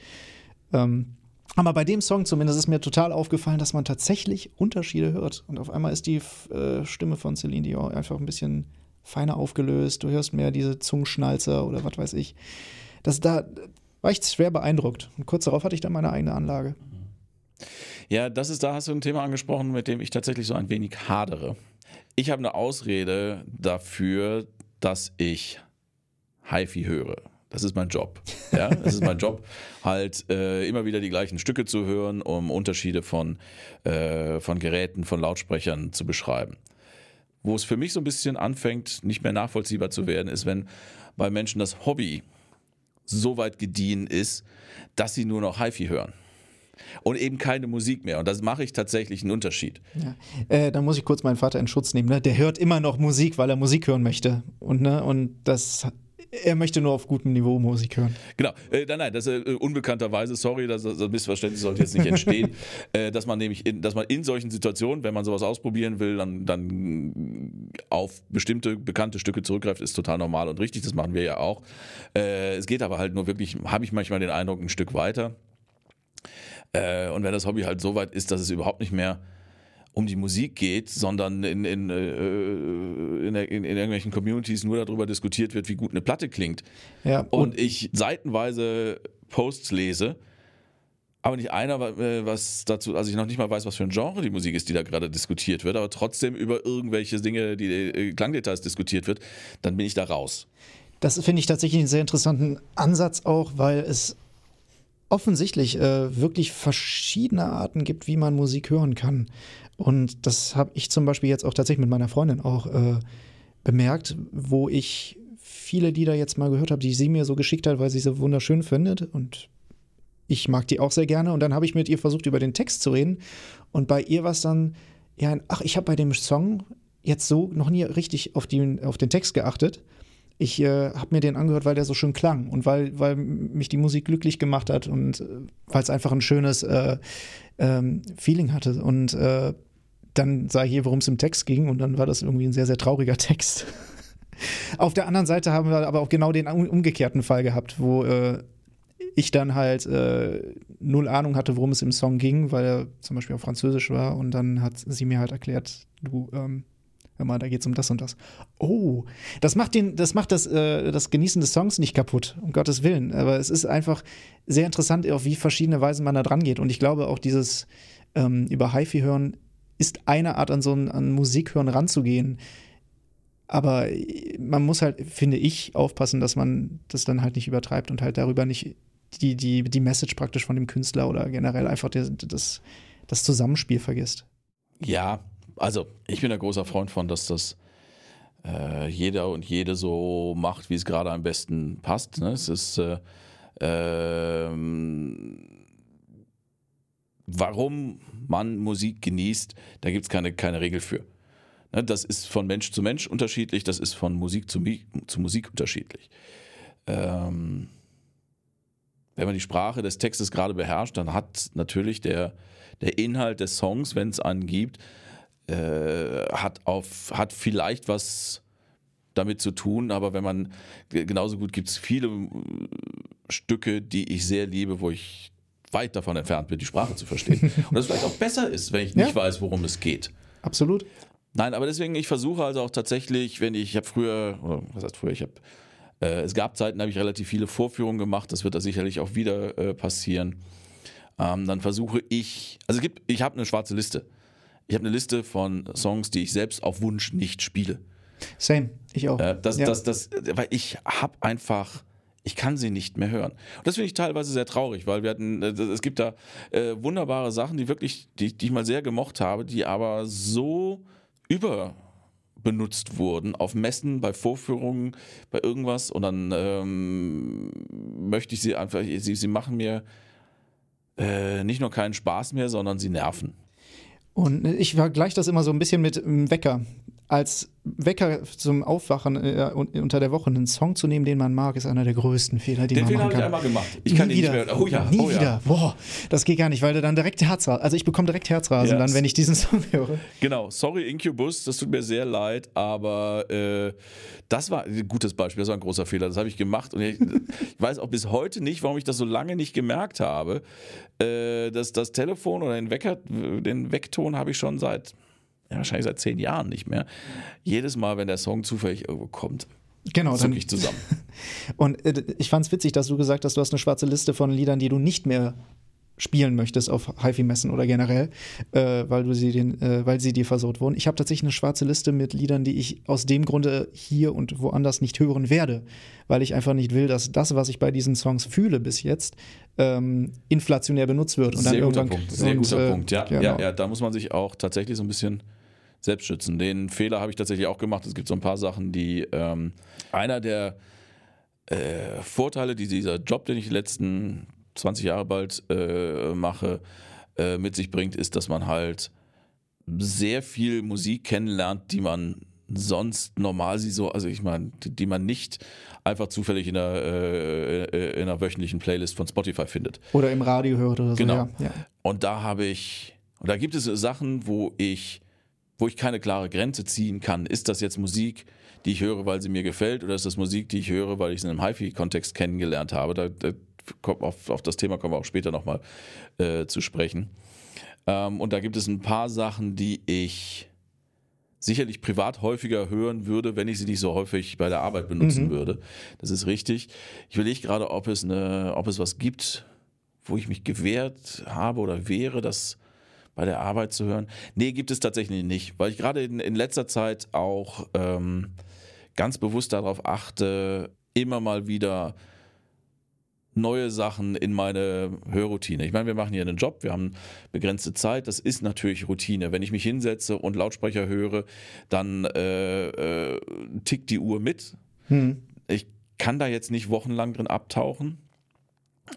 Ähm, aber bei dem Song zumindest ist mir total aufgefallen, dass man tatsächlich Unterschiede hört. Und auf einmal ist die äh, Stimme von Celine Dion einfach ein bisschen feiner aufgelöst. Du hörst mehr diese Zungenschnalzer oder was weiß ich. Das da, war ich schwer beeindruckt. Und kurz darauf hatte ich dann meine eigene Anlage. Ja, das ist, da hast du ein Thema angesprochen, mit dem ich tatsächlich so ein wenig hadere. Ich habe eine Ausrede dafür, dass ich HiFi höre. Das ist mein Job. Ja, das ist mein Job, <laughs> halt äh, immer wieder die gleichen Stücke zu hören, um Unterschiede von, äh, von Geräten, von Lautsprechern zu beschreiben. Wo es für mich so ein bisschen anfängt, nicht mehr nachvollziehbar zu werden, ist, wenn bei Menschen das Hobby so weit gediehen ist, dass sie nur noch HiFi hören und eben keine Musik mehr. Und das mache ich tatsächlich einen Unterschied. Ja. Äh, da muss ich kurz meinen Vater in Schutz nehmen. Ne? Der hört immer noch Musik, weil er Musik hören möchte. Und, ne? und das er möchte nur auf gutem Niveau Musik hören. Genau, äh, nein, nein, das ist äh, unbekannterweise, sorry, das, das Missverständnis sollte jetzt nicht entstehen, <laughs> äh, dass man nämlich, in, dass man in solchen Situationen, wenn man sowas ausprobieren will, dann, dann auf bestimmte bekannte Stücke zurückgreift, ist total normal und richtig, das machen wir ja auch. Äh, es geht aber halt nur wirklich, habe ich manchmal den Eindruck, ein Stück weiter. Äh, und wenn das Hobby halt so weit ist, dass es überhaupt nicht mehr um die Musik geht, sondern in, in, äh, in, in, in, irgendwelchen Communities nur darüber diskutiert wird, wie gut eine Platte klingt. Ja, und, und ich seitenweise Posts lese, aber nicht einer, äh, was dazu, also ich noch nicht mal weiß, was für ein Genre die Musik ist, die da gerade diskutiert wird, aber trotzdem über irgendwelche Dinge, die äh, Klangdetails diskutiert wird, dann bin ich da raus. Das finde ich tatsächlich einen sehr interessanten Ansatz auch, weil es offensichtlich äh, wirklich verschiedene Arten gibt, wie man Musik hören kann. Und das habe ich zum Beispiel jetzt auch tatsächlich mit meiner Freundin auch äh, bemerkt, wo ich viele Lieder jetzt mal gehört habe, die sie mir so geschickt hat, weil sie sie wunderschön findet. Und ich mag die auch sehr gerne. Und dann habe ich mit ihr versucht, über den Text zu reden. Und bei ihr war es dann, ja, ach, ich habe bei dem Song jetzt so noch nie richtig auf, die, auf den Text geachtet. Ich äh, habe mir den angehört, weil der so schön klang und weil, weil mich die Musik glücklich gemacht hat und äh, weil es einfach ein schönes äh, ähm, Feeling hatte. Und äh, dann sah ich hier, worum es im Text ging, und dann war das irgendwie ein sehr, sehr trauriger <laughs> Text. Auf der anderen Seite haben wir aber auch genau den umgekehrten Fall gehabt, wo äh, ich dann halt äh, null Ahnung hatte, worum es im Song ging, weil er zum Beispiel auf Französisch war und dann hat sie mir halt erklärt, du, ähm, hör mal, da geht es um das und das. Oh, das macht, den, das, macht das, äh, das Genießen des Songs nicht kaputt, um Gottes Willen. Aber es ist einfach sehr interessant, auf wie verschiedene Weisen man da dran geht. Und ich glaube auch dieses ähm, über HiFi hören ist eine Art, an so ein an Musik hören ranzugehen. Aber man muss halt, finde ich, aufpassen, dass man das dann halt nicht übertreibt und halt darüber nicht die, die, die Message praktisch von dem Künstler oder generell einfach das, das, das Zusammenspiel vergisst. Ja, also ich bin ein großer Freund von, dass das äh, jeder und jede so macht, wie es gerade am besten passt. Ne? Es ist äh, ähm, warum man Musik genießt, da gibt es keine, keine Regel für. Ne, das ist von Mensch zu Mensch unterschiedlich, das ist von Musik zu, zu Musik unterschiedlich. Ähm, wenn man die Sprache des Textes gerade beherrscht, dann hat natürlich der, der Inhalt des Songs, wenn es einen gibt, äh, hat, auf, hat vielleicht was damit zu tun, aber wenn man genauso gut gibt es viele äh, Stücke, die ich sehr liebe, wo ich weit davon entfernt bin, die Sprache zu verstehen. <laughs> Und das vielleicht auch besser ist, wenn ich nicht ja. weiß, worum es geht. Absolut. Nein, aber deswegen, ich versuche also auch tatsächlich, wenn ich, ich habe früher, oder was heißt früher, ich habe, äh, es gab Zeiten, da habe ich relativ viele Vorführungen gemacht, das wird da sicherlich auch wieder äh, passieren. Ähm, dann versuche ich, also es gibt, ich habe eine schwarze Liste. Ich habe eine Liste von Songs, die ich selbst auf Wunsch nicht spiele. Same, ich auch. Äh, das, ja. das, das, weil ich habe einfach ich kann sie nicht mehr hören. Und das finde ich teilweise sehr traurig, weil wir hatten, äh, es gibt da äh, wunderbare Sachen, die wirklich, die, die ich mal sehr gemocht habe, die aber so überbenutzt wurden auf Messen, bei Vorführungen, bei irgendwas und dann ähm, möchte ich sie einfach, sie, sie machen mir äh, nicht nur keinen Spaß mehr, sondern sie nerven. Und ich vergleiche das immer so ein bisschen mit einem Wecker als Wecker zum Aufwachen äh, unter der Woche einen Song zu nehmen, den man mag, ist einer der größten Fehler, die den man Fehler machen kann. Den Fehler habe ich einmal gemacht. Ich kann nie wieder. nicht mehr. Oh ja, nie oh ja. wieder. Boah, das geht gar nicht, weil du dann direkt Herzrasen, also ich bekomme direkt Herzrasen yes. dann, wenn ich diesen <laughs> Song höre. Genau, sorry Incubus, das tut mir sehr leid, aber äh, das war ein gutes Beispiel, das war ein großer Fehler, das habe ich gemacht und ich, <laughs> ich, weiß auch bis heute nicht, warum ich das so lange nicht gemerkt habe. Äh, dass das Telefon oder den Wecker, den Weckton habe ich schon seit ja, wahrscheinlich seit zehn Jahren nicht mehr. Jedes Mal, wenn der Song zufällig irgendwo kommt, genau, zucke ich zusammen. <laughs> Und äh, ich fand es witzig, dass du gesagt hast, du hast eine schwarze Liste von Liedern, die du nicht mehr spielen möchtest auf HiFi-Messen oder generell, äh, weil du sie den, äh, weil sie dir versaut wurden. Ich habe tatsächlich eine schwarze Liste mit Liedern, die ich aus dem Grunde hier und woanders nicht hören werde, weil ich einfach nicht will, dass das, was ich bei diesen Songs fühle bis jetzt, ähm, inflationär benutzt wird. Und Sehr dann guter irgendwann, Punkt. Sehr und, guter äh, Punkt. Ja, genau. ja, ja, da muss man sich auch tatsächlich so ein bisschen selbst schützen. Den Fehler habe ich tatsächlich auch gemacht. Es gibt so ein paar Sachen, die ähm, einer der äh, Vorteile, die dieser Job, den ich die letzten 20 Jahre bald äh, mache, äh, mit sich bringt, ist, dass man halt sehr viel Musik kennenlernt, die man sonst normal sie so, also ich meine, die, man nicht einfach zufällig in einer, äh, äh, in einer wöchentlichen Playlist von Spotify findet. Oder im Radio hört oder so. Genau. Ja, ja. Und da habe ich, und da gibt es Sachen, wo ich, wo ich keine klare Grenze ziehen kann. Ist das jetzt Musik, die ich höre, weil sie mir gefällt, oder ist das Musik, die ich höre, weil ich es in einem HiFi-Kontext kennengelernt habe? Da, da kommt auf, auf das Thema kommen wir auch später nochmal äh, zu sprechen. Ähm, und da gibt es ein paar Sachen, die ich sicherlich privat häufiger hören würde, wenn ich sie nicht so häufig bei der Arbeit benutzen Mhm. würde. Das ist richtig. Ich überlege gerade, ob es, eine, ob es was gibt, wo ich mich gewehrt habe oder wäre, das bei der Arbeit zu hören. Nee, gibt es tatsächlich nicht, weil ich gerade in, in letzter Zeit auch ähm, ganz bewusst darauf achte, immer mal wieder neue Sachen in meine Hörroutine. Ich meine, wir machen hier einen Job, wir haben begrenzte Zeit, das ist natürlich Routine. Wenn ich mich hinsetze und Lautsprecher höre, dann äh, äh, tickt die Uhr mit. Hm. Ich kann da jetzt nicht wochenlang drin abtauchen.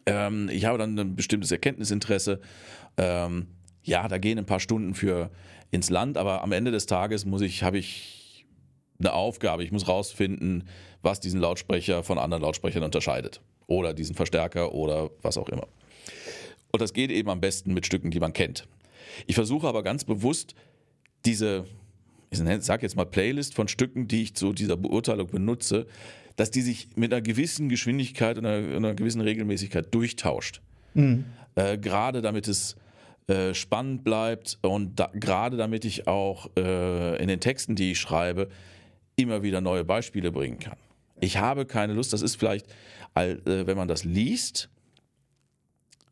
Ähm, ich habe dann ein bestimmtes Erkenntnisinteresse. Ähm, ja, da gehen ein paar Stunden für ins Land, aber am Ende des Tages muss ich, habe ich eine Aufgabe. Ich muss rausfinden, was diesen Lautsprecher von anderen Lautsprechern unterscheidet. Oder diesen Verstärker oder was auch immer. Und das geht eben am besten mit Stücken, die man kennt. Ich versuche aber ganz bewusst diese, ich sage jetzt mal Playlist von Stücken, die ich zu dieser Beurteilung benutze, dass die sich mit einer gewissen Geschwindigkeit und einer, einer gewissen Regelmäßigkeit durchtauscht. Mhm. Äh, gerade damit es äh, spannend bleibt und da, gerade damit ich auch äh, in den Texten, die ich schreibe, immer wieder neue Beispiele bringen kann. Ich habe keine Lust, das ist vielleicht, äh, wenn man das liest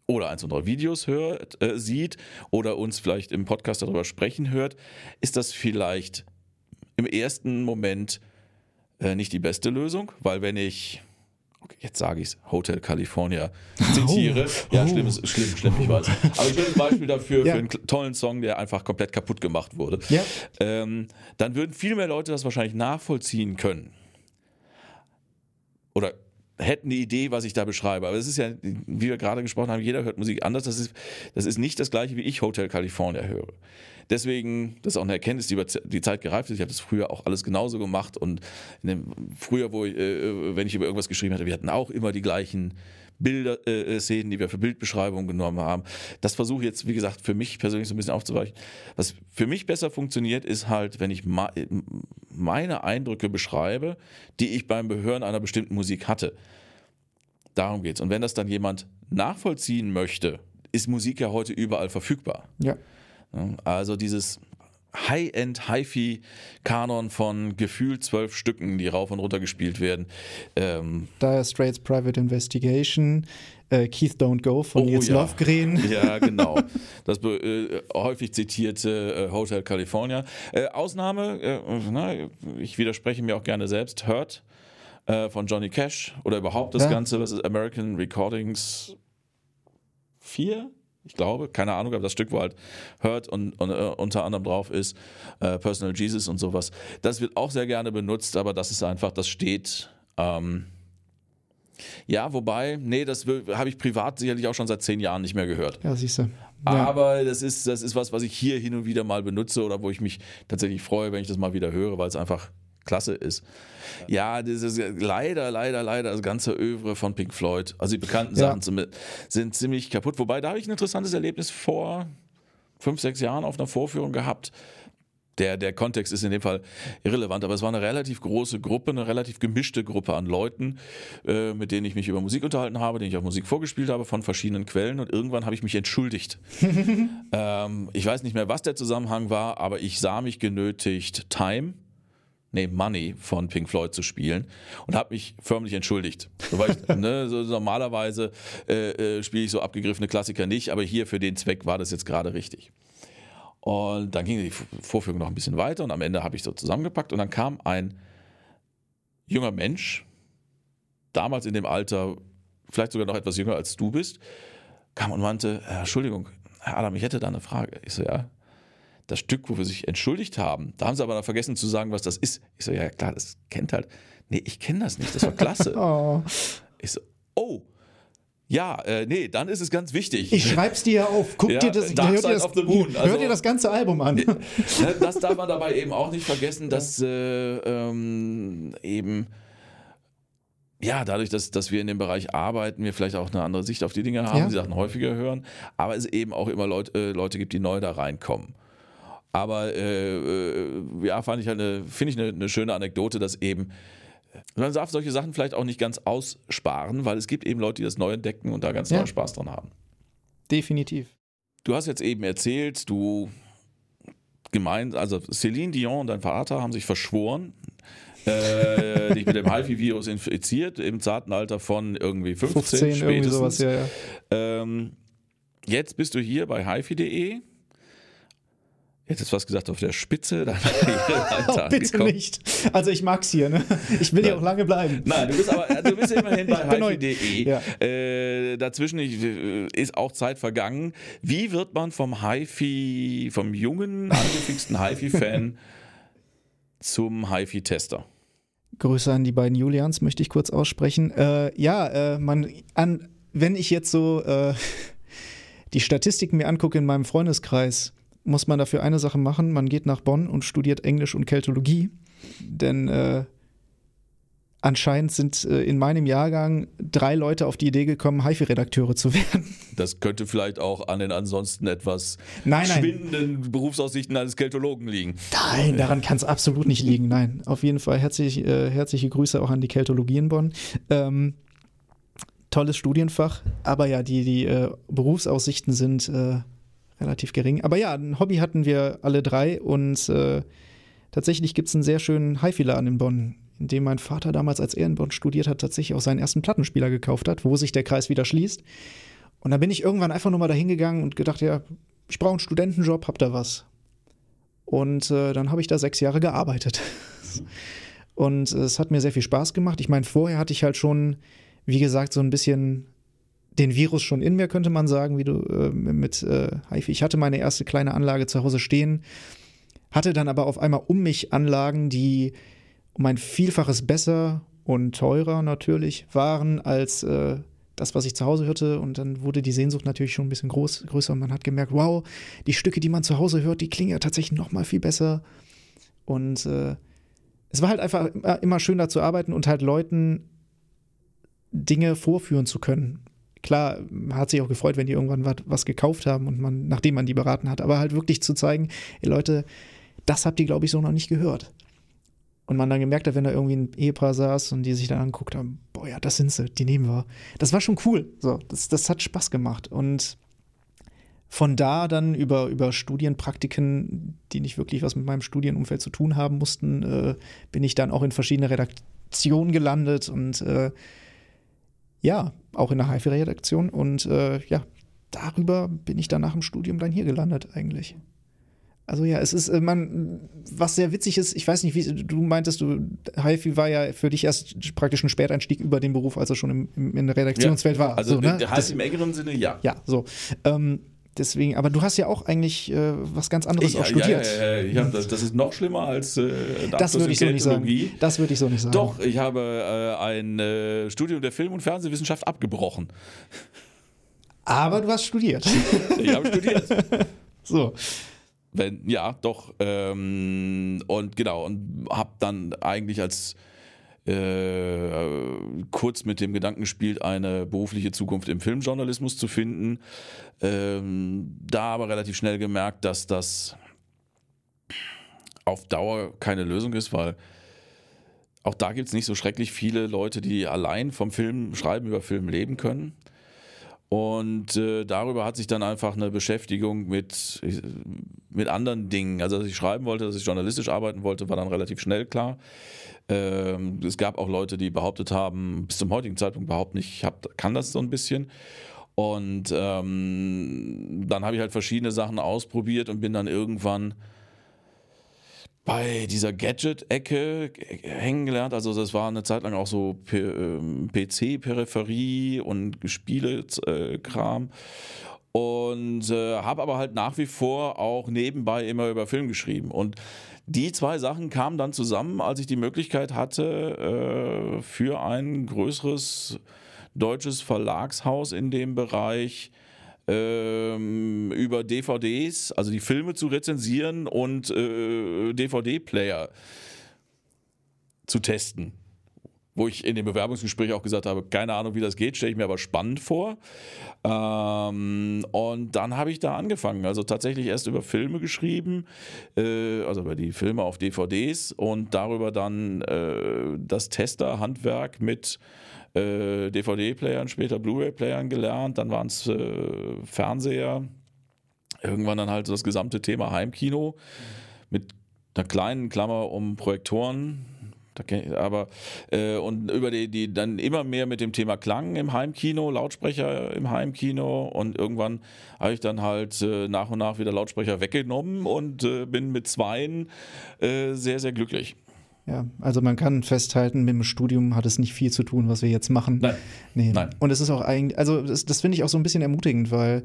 oder eins unserer Videos hört, äh, sieht oder uns vielleicht im Podcast darüber sprechen hört, ist das vielleicht im ersten Moment äh, nicht die beste Lösung, weil wenn ich jetzt sage ich es, Hotel California <laughs> zitiere. Oh. Ja, Oh. schlimm, ist, schlimm, schlimm, ich weiß. Aber ein schönes Beispiel dafür, Ja. für einen tollen Song, der einfach komplett kaputt gemacht wurde. Ja. Ähm, dann würden viel mehr Leute das wahrscheinlich nachvollziehen können. Oder hätten die Idee, was ich da beschreibe. Aber es ist ja, wie wir gerade gesprochen haben, jeder hört Musik anders. Das ist, das ist nicht das gleiche, wie ich Hotel California höre. Deswegen, das ist auch eine Erkenntnis, die über die Zeit gereift ist. Ich habe das früher auch alles genauso gemacht. Und dem, früher, wo ich, äh, wenn ich über irgendwas geschrieben hatte, wir hatten auch immer die gleichen Bilder, äh, Szenen, die wir für Bildbeschreibungen genommen haben. Das versuche ich jetzt, wie gesagt, für mich persönlich so ein bisschen aufzuweichen. Was für mich besser funktioniert, ist halt, wenn ich meine Eindrücke beschreibe, die ich beim Behören einer bestimmten Musik hatte. Darum geht's. Und wenn das dann jemand nachvollziehen möchte, ist Musik ja heute überall verfügbar. Ja, Also dieses High-End, Hi-Fi-Kanon von gefühlt zwölf Stücken, die rauf und runter gespielt werden. Ähm, Dire Straits Private Investigation, äh, Keith Don't Go von Oh, Nils ja. Lofgren. <laughs> ja, genau. <laughs> Das äh, häufig zitierte äh, Hotel California. Äh, Ausnahme, äh, na, ich widerspreche mir auch gerne selbst, Hurt äh, von Johnny Cash oder überhaupt das Ja. Ganze, was ist American Recordings 4? Ich glaube, keine Ahnung, aber das Stück, wo halt Hurt und, und äh, unter anderem drauf ist, äh, Personal Jesus und sowas. Das wird auch sehr gerne benutzt, aber das ist einfach, das steht. Ähm, ja, wobei, nee, das habe ich privat sicherlich auch schon seit zehn Jahren nicht mehr gehört. Ja, siehst du. Ja. Aber das ist, das ist was, was ich hier hin und wieder mal benutze oder wo ich mich tatsächlich freue, wenn ich das mal wieder höre, weil es einfach klasse ist. Ja, das ist leider, leider, leider das ganze Övre von Pink Floyd, also die bekannten Ja. Sachen sind, sind ziemlich kaputt. Wobei, da habe ich ein interessantes Erlebnis vor fünf, sechs Jahren auf einer Vorführung gehabt. Der, der Kontext ist in dem Fall irrelevant, aber es war eine relativ große Gruppe, eine relativ gemischte Gruppe an Leuten, äh, mit denen ich mich über Musik unterhalten habe, denen ich auch Musik vorgespielt habe von verschiedenen Quellen und irgendwann habe ich mich entschuldigt. <laughs> ähm, ich weiß nicht mehr, was der Zusammenhang war, aber ich sah mich genötigt, Time, nee, Money von Pink Floyd zu spielen und habe mich förmlich entschuldigt. So, ich, <laughs> ne, so normalerweise äh, äh, spiele ich so abgegriffene Klassiker nicht, aber hier für den Zweck war das jetzt gerade richtig. Und dann ging die Vorführung noch ein bisschen weiter und am Ende habe ich so zusammengepackt und dann kam ein junger Mensch, damals in dem Alter, vielleicht sogar noch etwas jünger als du bist, kam und meinte, Entschuldigung, Herr Adam, ich hätte da eine Frage. Ich so, ja, das Stück, wo wir sich entschuldigt haben, da haben sie aber noch vergessen zu sagen, was das ist. Ich so, ja klar, das kennt halt. Nee, ich kenne das nicht, das war klasse. <laughs> oh. Ich so, oh. Ja, äh, nee, dann ist es ganz wichtig. Ich schreib's dir ja auf. Guck ja, dir das, hör dir das, also, hör dir das ganze Album an. Ne, das darf man dabei eben auch nicht vergessen, dass äh, ähm, eben ja, dadurch, dass, dass wir in dem Bereich arbeiten, wir vielleicht auch eine andere Sicht auf die Dinge haben, ja. die Sachen häufiger hören, aber es eben auch immer Leut, äh, Leute gibt, die neu da reinkommen. Aber äh, äh, ja, fand ich halt eine, finde ich eine, eine, schöne Anekdote, dass eben man darf solche Sachen vielleicht auch nicht ganz aussparen, weil es gibt eben Leute, die das neu entdecken und da ganz ja. Spaß dran haben. Definitiv. Du hast jetzt eben erzählt, du gemeint, also Celine Dion und dein Vater haben sich verschworen, äh, <laughs> dich mit dem HIVI-Virus infiziert, im zarten Alter von irgendwie 15, 15 spätestens. Sowas, ja, ja. Ähm, jetzt bist du hier bei HIFI.de Hättest fast gesagt, auf der Spitze deiner <laughs> oh, Bitte angekommen. nicht. Also ich mag's hier, ne? Ich will hier auch lange bleiben. Nein, du bist aber du bist immerhin bei hifi.de. Ja. Äh, dazwischen äh, ist auch Zeit vergangen. Wie wird man vom HiFi, vom jungen, angefixten HiFi-Fan <laughs> zum HiFi-Tester? Grüße an die beiden Julians, möchte ich kurz aussprechen. Äh, ja, äh, man, an, wenn ich jetzt so äh, <laughs> die Statistiken mir angucke in meinem Freundeskreis, muss man dafür eine Sache machen. Man geht nach Bonn und studiert Englisch und Keltologie. Denn äh, anscheinend sind äh, in meinem Jahrgang drei Leute auf die Idee gekommen, HIFI-Redakteure zu <laughs> werden. Das könnte vielleicht auch an den ansonsten etwas nein, nein. schwindenden Berufsaussichten eines Keltologen liegen. Nein, daran kann es absolut nicht liegen. Nein, auf jeden Fall herzlich, äh, herzliche Grüße auch an die Keltologie in Bonn. Ähm, tolles Studienfach, aber ja, die, die äh, Berufsaussichten sind äh, relativ gering. Aber ja, ein Hobby hatten wir alle drei und äh, tatsächlich gibt es einen sehr schönen HiFi-Laden in Bonn, in dem mein Vater damals, als er in Bonn studiert hat, tatsächlich auch seinen ersten Plattenspieler gekauft hat, wo sich der Kreis wieder schließt. Und da bin ich irgendwann einfach nur mal dahin gegangen und gedacht, ja, ich brauche einen Studentenjob, hab da was. Und äh, dann habe ich da sechs Jahre gearbeitet. <laughs> und äh, es hat mir sehr viel Spaß gemacht. Ich meine, vorher hatte ich halt schon, wie gesagt, so ein bisschen den Virus schon in mir, könnte man sagen, wie du äh, mit äh, HIFI. Ich hatte meine erste kleine Anlage zu Hause stehen, hatte dann aber auf einmal um mich Anlagen, die um ein Vielfaches besser und teurer natürlich waren als äh, das, was ich zu Hause hörte. Und dann wurde die Sehnsucht natürlich schon ein bisschen groß, größer und man hat gemerkt, wow, die Stücke, die man zu Hause hört, die klingen ja tatsächlich noch mal viel besser. Und äh, es war halt einfach immer schön da zu arbeiten und halt Leuten Dinge vorführen zu können klar, hat sich auch gefreut, wenn die irgendwann was, was gekauft haben und man, nachdem man die beraten hat, aber halt wirklich zu zeigen, ey Leute, das habt ihr, glaube ich, so noch nicht gehört. Und man dann gemerkt hat, wenn da irgendwie ein Ehepaar saß und die sich dann angeguckt haben, boah, ja, das sind sie, die nehmen wir. Das war schon cool. So, das, das hat Spaß gemacht. Und von da dann über, über Studienpraktiken, die nicht wirklich was mit meinem Studienumfeld zu tun haben mussten, äh, bin ich dann auch in verschiedene Redaktionen gelandet und äh, ja, auch in der HIFI-Redaktion. Und äh, ja, darüber bin ich dann nach dem Studium dann hier gelandet eigentlich. Also ja, es ist, äh, man, was sehr witzig ist, ich weiß nicht, wie du meintest, du, HIFI war ja für dich erst praktisch ein Späteinstieg über den Beruf, als er schon im, im, in der Redaktionswelt ja, war. Also so, ne? heißt im engeren Sinne ja. Ja, so. Ähm, deswegen, aber du hast ja auch eigentlich äh, was ganz anderes ich, auch studiert. Ja, ja, ja, das, das, ist noch schlimmer als äh, das würde ich so nicht sagen. Das würde ich so nicht sagen. Doch, ich habe äh, ein äh, Studium der Film- und Fernsehwissenschaft abgebrochen. Aber du hast studiert. <laughs> ich habe studiert. <laughs> so. Wenn, ja, doch. Ähm, und genau, und habe dann eigentlich als äh, kurz mit dem Gedanken gespielt, eine berufliche Zukunft im Filmjournalismus zu finden. Ähm, da aber relativ schnell gemerkt, dass das auf Dauer keine Lösung ist, weil auch da gibt es nicht so schrecklich viele Leute, die allein vom Film schreiben, über Film leben können. Und äh, darüber hat sich dann einfach eine Beschäftigung mit, mit anderen Dingen. Also, dass ich schreiben wollte, dass ich journalistisch arbeiten wollte, war dann relativ schnell klar. Ähm, es gab auch Leute, die behauptet haben, bis zum heutigen Zeitpunkt überhaupt nicht, ich hab, kann das so ein bisschen. Und ähm, dann habe ich halt verschiedene Sachen ausprobiert und bin dann irgendwann bei dieser Gadget-Ecke hängen gelernt. Also das war eine Zeit lang auch so PC-Peripherie und Spiele-Kram. Und äh, habe aber halt nach wie vor auch nebenbei immer über Film geschrieben. Und die zwei Sachen kamen dann zusammen, als ich die Möglichkeit hatte, äh, für ein größeres deutsches Verlagshaus in dem Bereich ähm, über DVDs, also die Filme zu rezensieren und äh, DVD-Player zu testen. Wo ich in dem Bewerbungsgespräch auch gesagt habe, keine Ahnung, wie das geht, stelle ich mir aber spannend vor. Ähm, und dann habe ich da angefangen. Also tatsächlich erst über Filme geschrieben, äh, also über die Filme auf DVDs und darüber dann äh, das Tester-Handwerk mit äh, DVD-Playern, später Blu-ray-Playern gelernt, dann waren es äh, Fernseher, irgendwann dann halt das gesamte Thema Heimkino mit einer kleinen Klammer um Projektoren. Aber äh, und über die, die dann immer mehr mit dem Thema Klang im Heimkino, Lautsprecher im Heimkino und irgendwann habe ich dann halt äh, nach und nach wieder Lautsprecher weggenommen und äh, bin mit zweien äh, sehr, sehr glücklich. Ja, also man kann festhalten, mit dem Studium hat es nicht viel zu tun, was wir jetzt machen. Nein. Nee. Nein. Und es ist auch eigentlich, also das, das finde ich auch so ein bisschen ermutigend, weil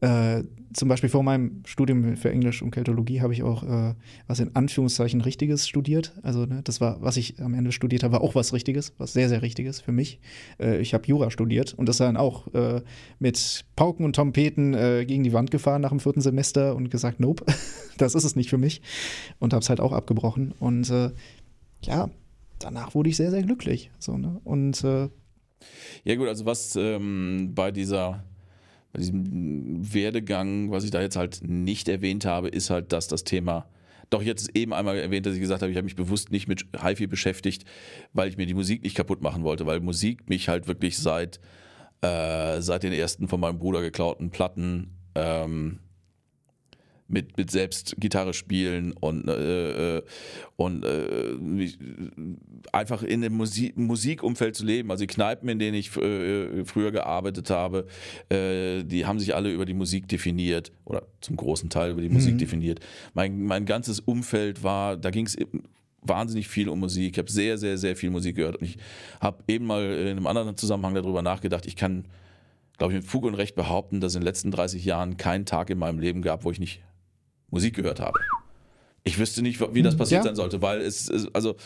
äh, zum Beispiel vor meinem Studium für Englisch und Keltologie habe ich auch äh, was in Anführungszeichen Richtiges studiert. Also ne, das war, was ich am Ende studiert habe, war auch was Richtiges, was sehr, sehr Richtiges für mich. Äh, ich habe Jura studiert und das dann auch äh, mit Pauken und Trompeten äh, gegen die Wand gefahren nach dem vierten Semester und gesagt, nope, <laughs> das ist es nicht für mich. Und habe es halt auch abgebrochen. Und äh, ja, danach wurde ich sehr, sehr glücklich. So, ne? Und ja gut, also was ähm, bei dieser bei diesem Werdegang, was ich da jetzt halt nicht erwähnt habe, ist halt, dass das Thema doch jetzt eben einmal erwähnt, dass ich gesagt habe, ich habe mich bewusst nicht mit HiFi beschäftigt, weil ich mir die Musik nicht kaputt machen wollte, weil Musik mich halt wirklich seit, äh, seit den ersten von meinem Bruder geklauten Platten ähm, mit, mit selbst Gitarre spielen und, äh, äh und äh, einfach in dem Musik, Musikumfeld zu leben. Also die Kneipen, in denen ich äh, früher gearbeitet habe, äh, die haben sich alle über die Musik definiert oder zum großen Teil über die Musik mhm. definiert. Mein, mein ganzes Umfeld war, da ging es wahnsinnig viel um Musik. Ich habe sehr, sehr, sehr viel Musik gehört und ich habe eben mal in einem anderen Zusammenhang darüber nachgedacht, ich kann glaube ich, mit Fug und Recht behaupten, dass in den letzten 30 Jahren kein Tag in meinem Leben gab, wo ich nicht Musik gehört habe. Ich wüsste nicht, wie das passiert ja. sein sollte, weil es, also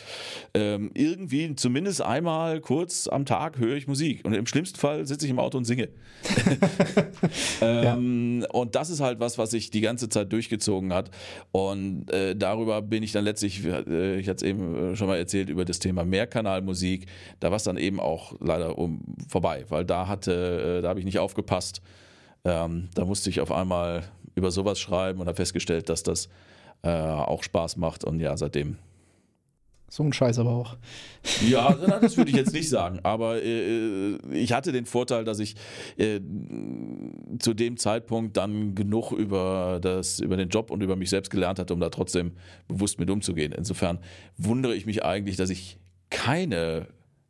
ähm, irgendwie zumindest einmal kurz am Tag höre ich Musik und im schlimmsten Fall sitze ich im Auto und singe. <laughs> <laughs> ähm, ja. Und das ist halt was, was sich die ganze Zeit durchgezogen hat und äh, darüber bin ich dann letztlich, äh, ich hatte es eben äh, schon mal erzählt, über das Thema Mehrkanalmusik, da war es dann eben auch leider um, vorbei, weil da hatte, äh, da habe ich nicht aufgepasst. Ähm, da musste ich auf einmal über sowas schreiben und habe festgestellt, dass das äh, auch Spaß macht. Und ja, seitdem. So ein Scheiß aber auch. Ja, <laughs> das würde ich jetzt nicht sagen. Aber äh, ich hatte den Vorteil, dass ich äh, zu dem Zeitpunkt dann genug über, das, über den Job und über mich selbst gelernt hatte, um da trotzdem bewusst mit umzugehen. Insofern wundere ich mich eigentlich, dass ich keine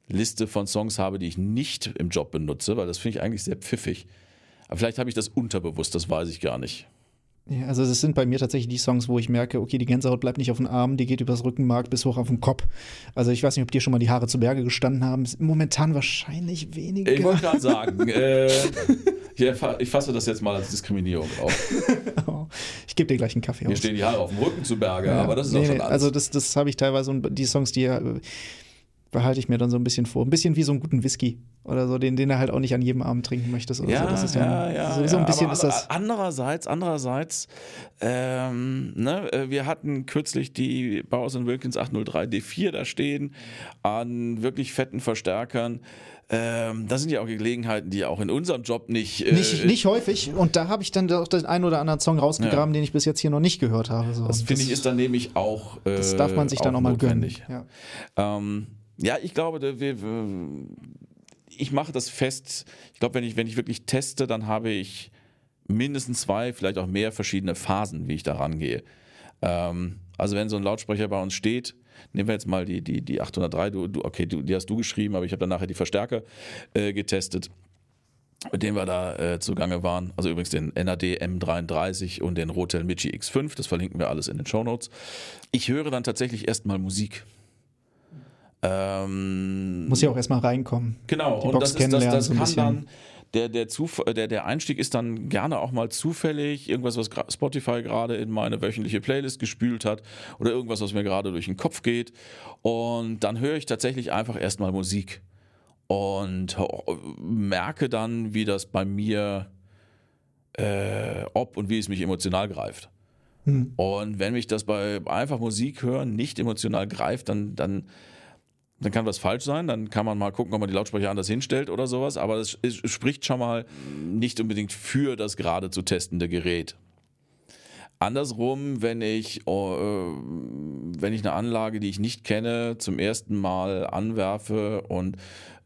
Liste von Songs habe, die ich nicht im Job benutze, weil das finde ich eigentlich sehr pfiffig. Aber vielleicht habe ich das unterbewusst, das weiß ich gar nicht. Ja, also es sind bei mir tatsächlich die Songs, wo ich merke, okay, die Gänsehaut bleibt nicht auf den Armen, die geht übers Rückenmark bis hoch auf den Kopf. Also ich weiß nicht, ob dir schon mal die Haare zu Berge gestanden haben. Momentan wahrscheinlich weniger. Ich wollte gerade sagen, <laughs> äh, ich, fasse das jetzt mal als Diskriminierung auf. <laughs> oh, ich gebe dir gleich einen Kaffee Mir aus. stehen die Haare auf dem Rücken zu Berge, ja, aber das ist nee, auch schon alles. Also das, das habe ich teilweise und die Songs, die behalte ich mir dann so ein bisschen vor. Ein bisschen wie so einen guten Whisky oder so, den, den er halt auch nicht an jedem Abend trinken möchtest. ja, so. das ist ja, ja, ja, so, so ein bisschen aber, ist das. Andererseits, andererseits, ähm, ne, äh, wir hatten kürzlich die Bowers Wilkins 803 D4 da stehen an wirklich fetten Verstärkern. Ähm, das sind ja auch Gelegenheiten, die auch in unserem Job nicht. Äh, nicht, nicht häufig. Und da habe ich dann auch den einen oder anderen Song rausgegraben, ja. den ich bis jetzt hier noch nicht gehört habe. So. Das finde ich ist dann nämlich auch. Äh, das darf man sich dann auch mal gönnen. Ja. Ähm, ja, ich glaube, wir, ich mache das fest. Ich glaube, wenn ich, wenn ich wirklich teste, dann habe ich mindestens zwei, vielleicht auch mehr verschiedene Phasen, wie ich da rangehe. Ähm, also wenn so ein Lautsprecher bei uns steht, nehmen wir jetzt mal die, die, die 803, du, du, okay, du, die hast du geschrieben, aber ich habe dann nachher die Verstärker äh, getestet, mit denen wir da äh, zugange waren. Also übrigens den NAD M33 und den Rotel Michi X5, das verlinken wir alles in den Show Notes. Ich höre dann tatsächlich erstmal Musik. Ähm, Muss ja auch erstmal reinkommen. Genau, und das, ist, das, das kann dann der, der, Zuf der, der Einstieg ist dann gerne auch mal zufällig, irgendwas, was Spotify gerade in meine wöchentliche Playlist gespült hat oder irgendwas, was mir gerade durch den Kopf geht. Und dann höre ich tatsächlich einfach erstmal Musik und merke dann, wie das bei mir, äh, ob und wie es mich emotional greift. Hm. Und wenn mich das bei einfach Musik hören nicht emotional greift, dann, dann dann kann was falsch sein, dann kann man mal gucken, ob man die Lautsprecher anders hinstellt oder sowas, aber es, spricht schon mal nicht unbedingt für das gerade zu testende Gerät. Andersrum, wenn ich, äh, wenn ich eine Anlage, die ich nicht kenne, zum ersten Mal anwerfe und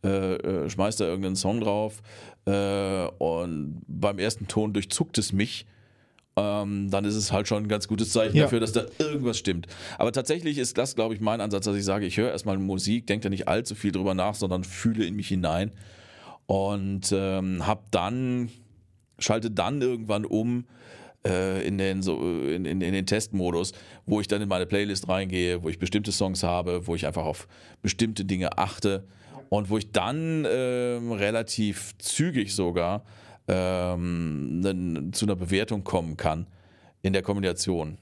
äh, äh, schmeiße da irgendeinen Song drauf äh, und beim ersten Ton durchzuckt es mich, ähm, dann ist es halt schon ein ganz gutes Zeichen ja. dafür, dass da irgendwas stimmt. Aber tatsächlich ist das, glaube ich, mein Ansatz, dass ich sage, ich höre erstmal Musik, denke da nicht allzu viel drüber nach, sondern fühle in mich hinein und ähm, habe dann, schalte dann irgendwann um äh, in den, so, in, in, in, den Testmodus, wo ich dann in meine Playlist reingehe, wo ich bestimmte Songs habe, wo ich einfach auf bestimmte Dinge achte und wo ich dann äh, relativ zügig sogar ähm, zu einer Bewertung kommen kann in der Kombination.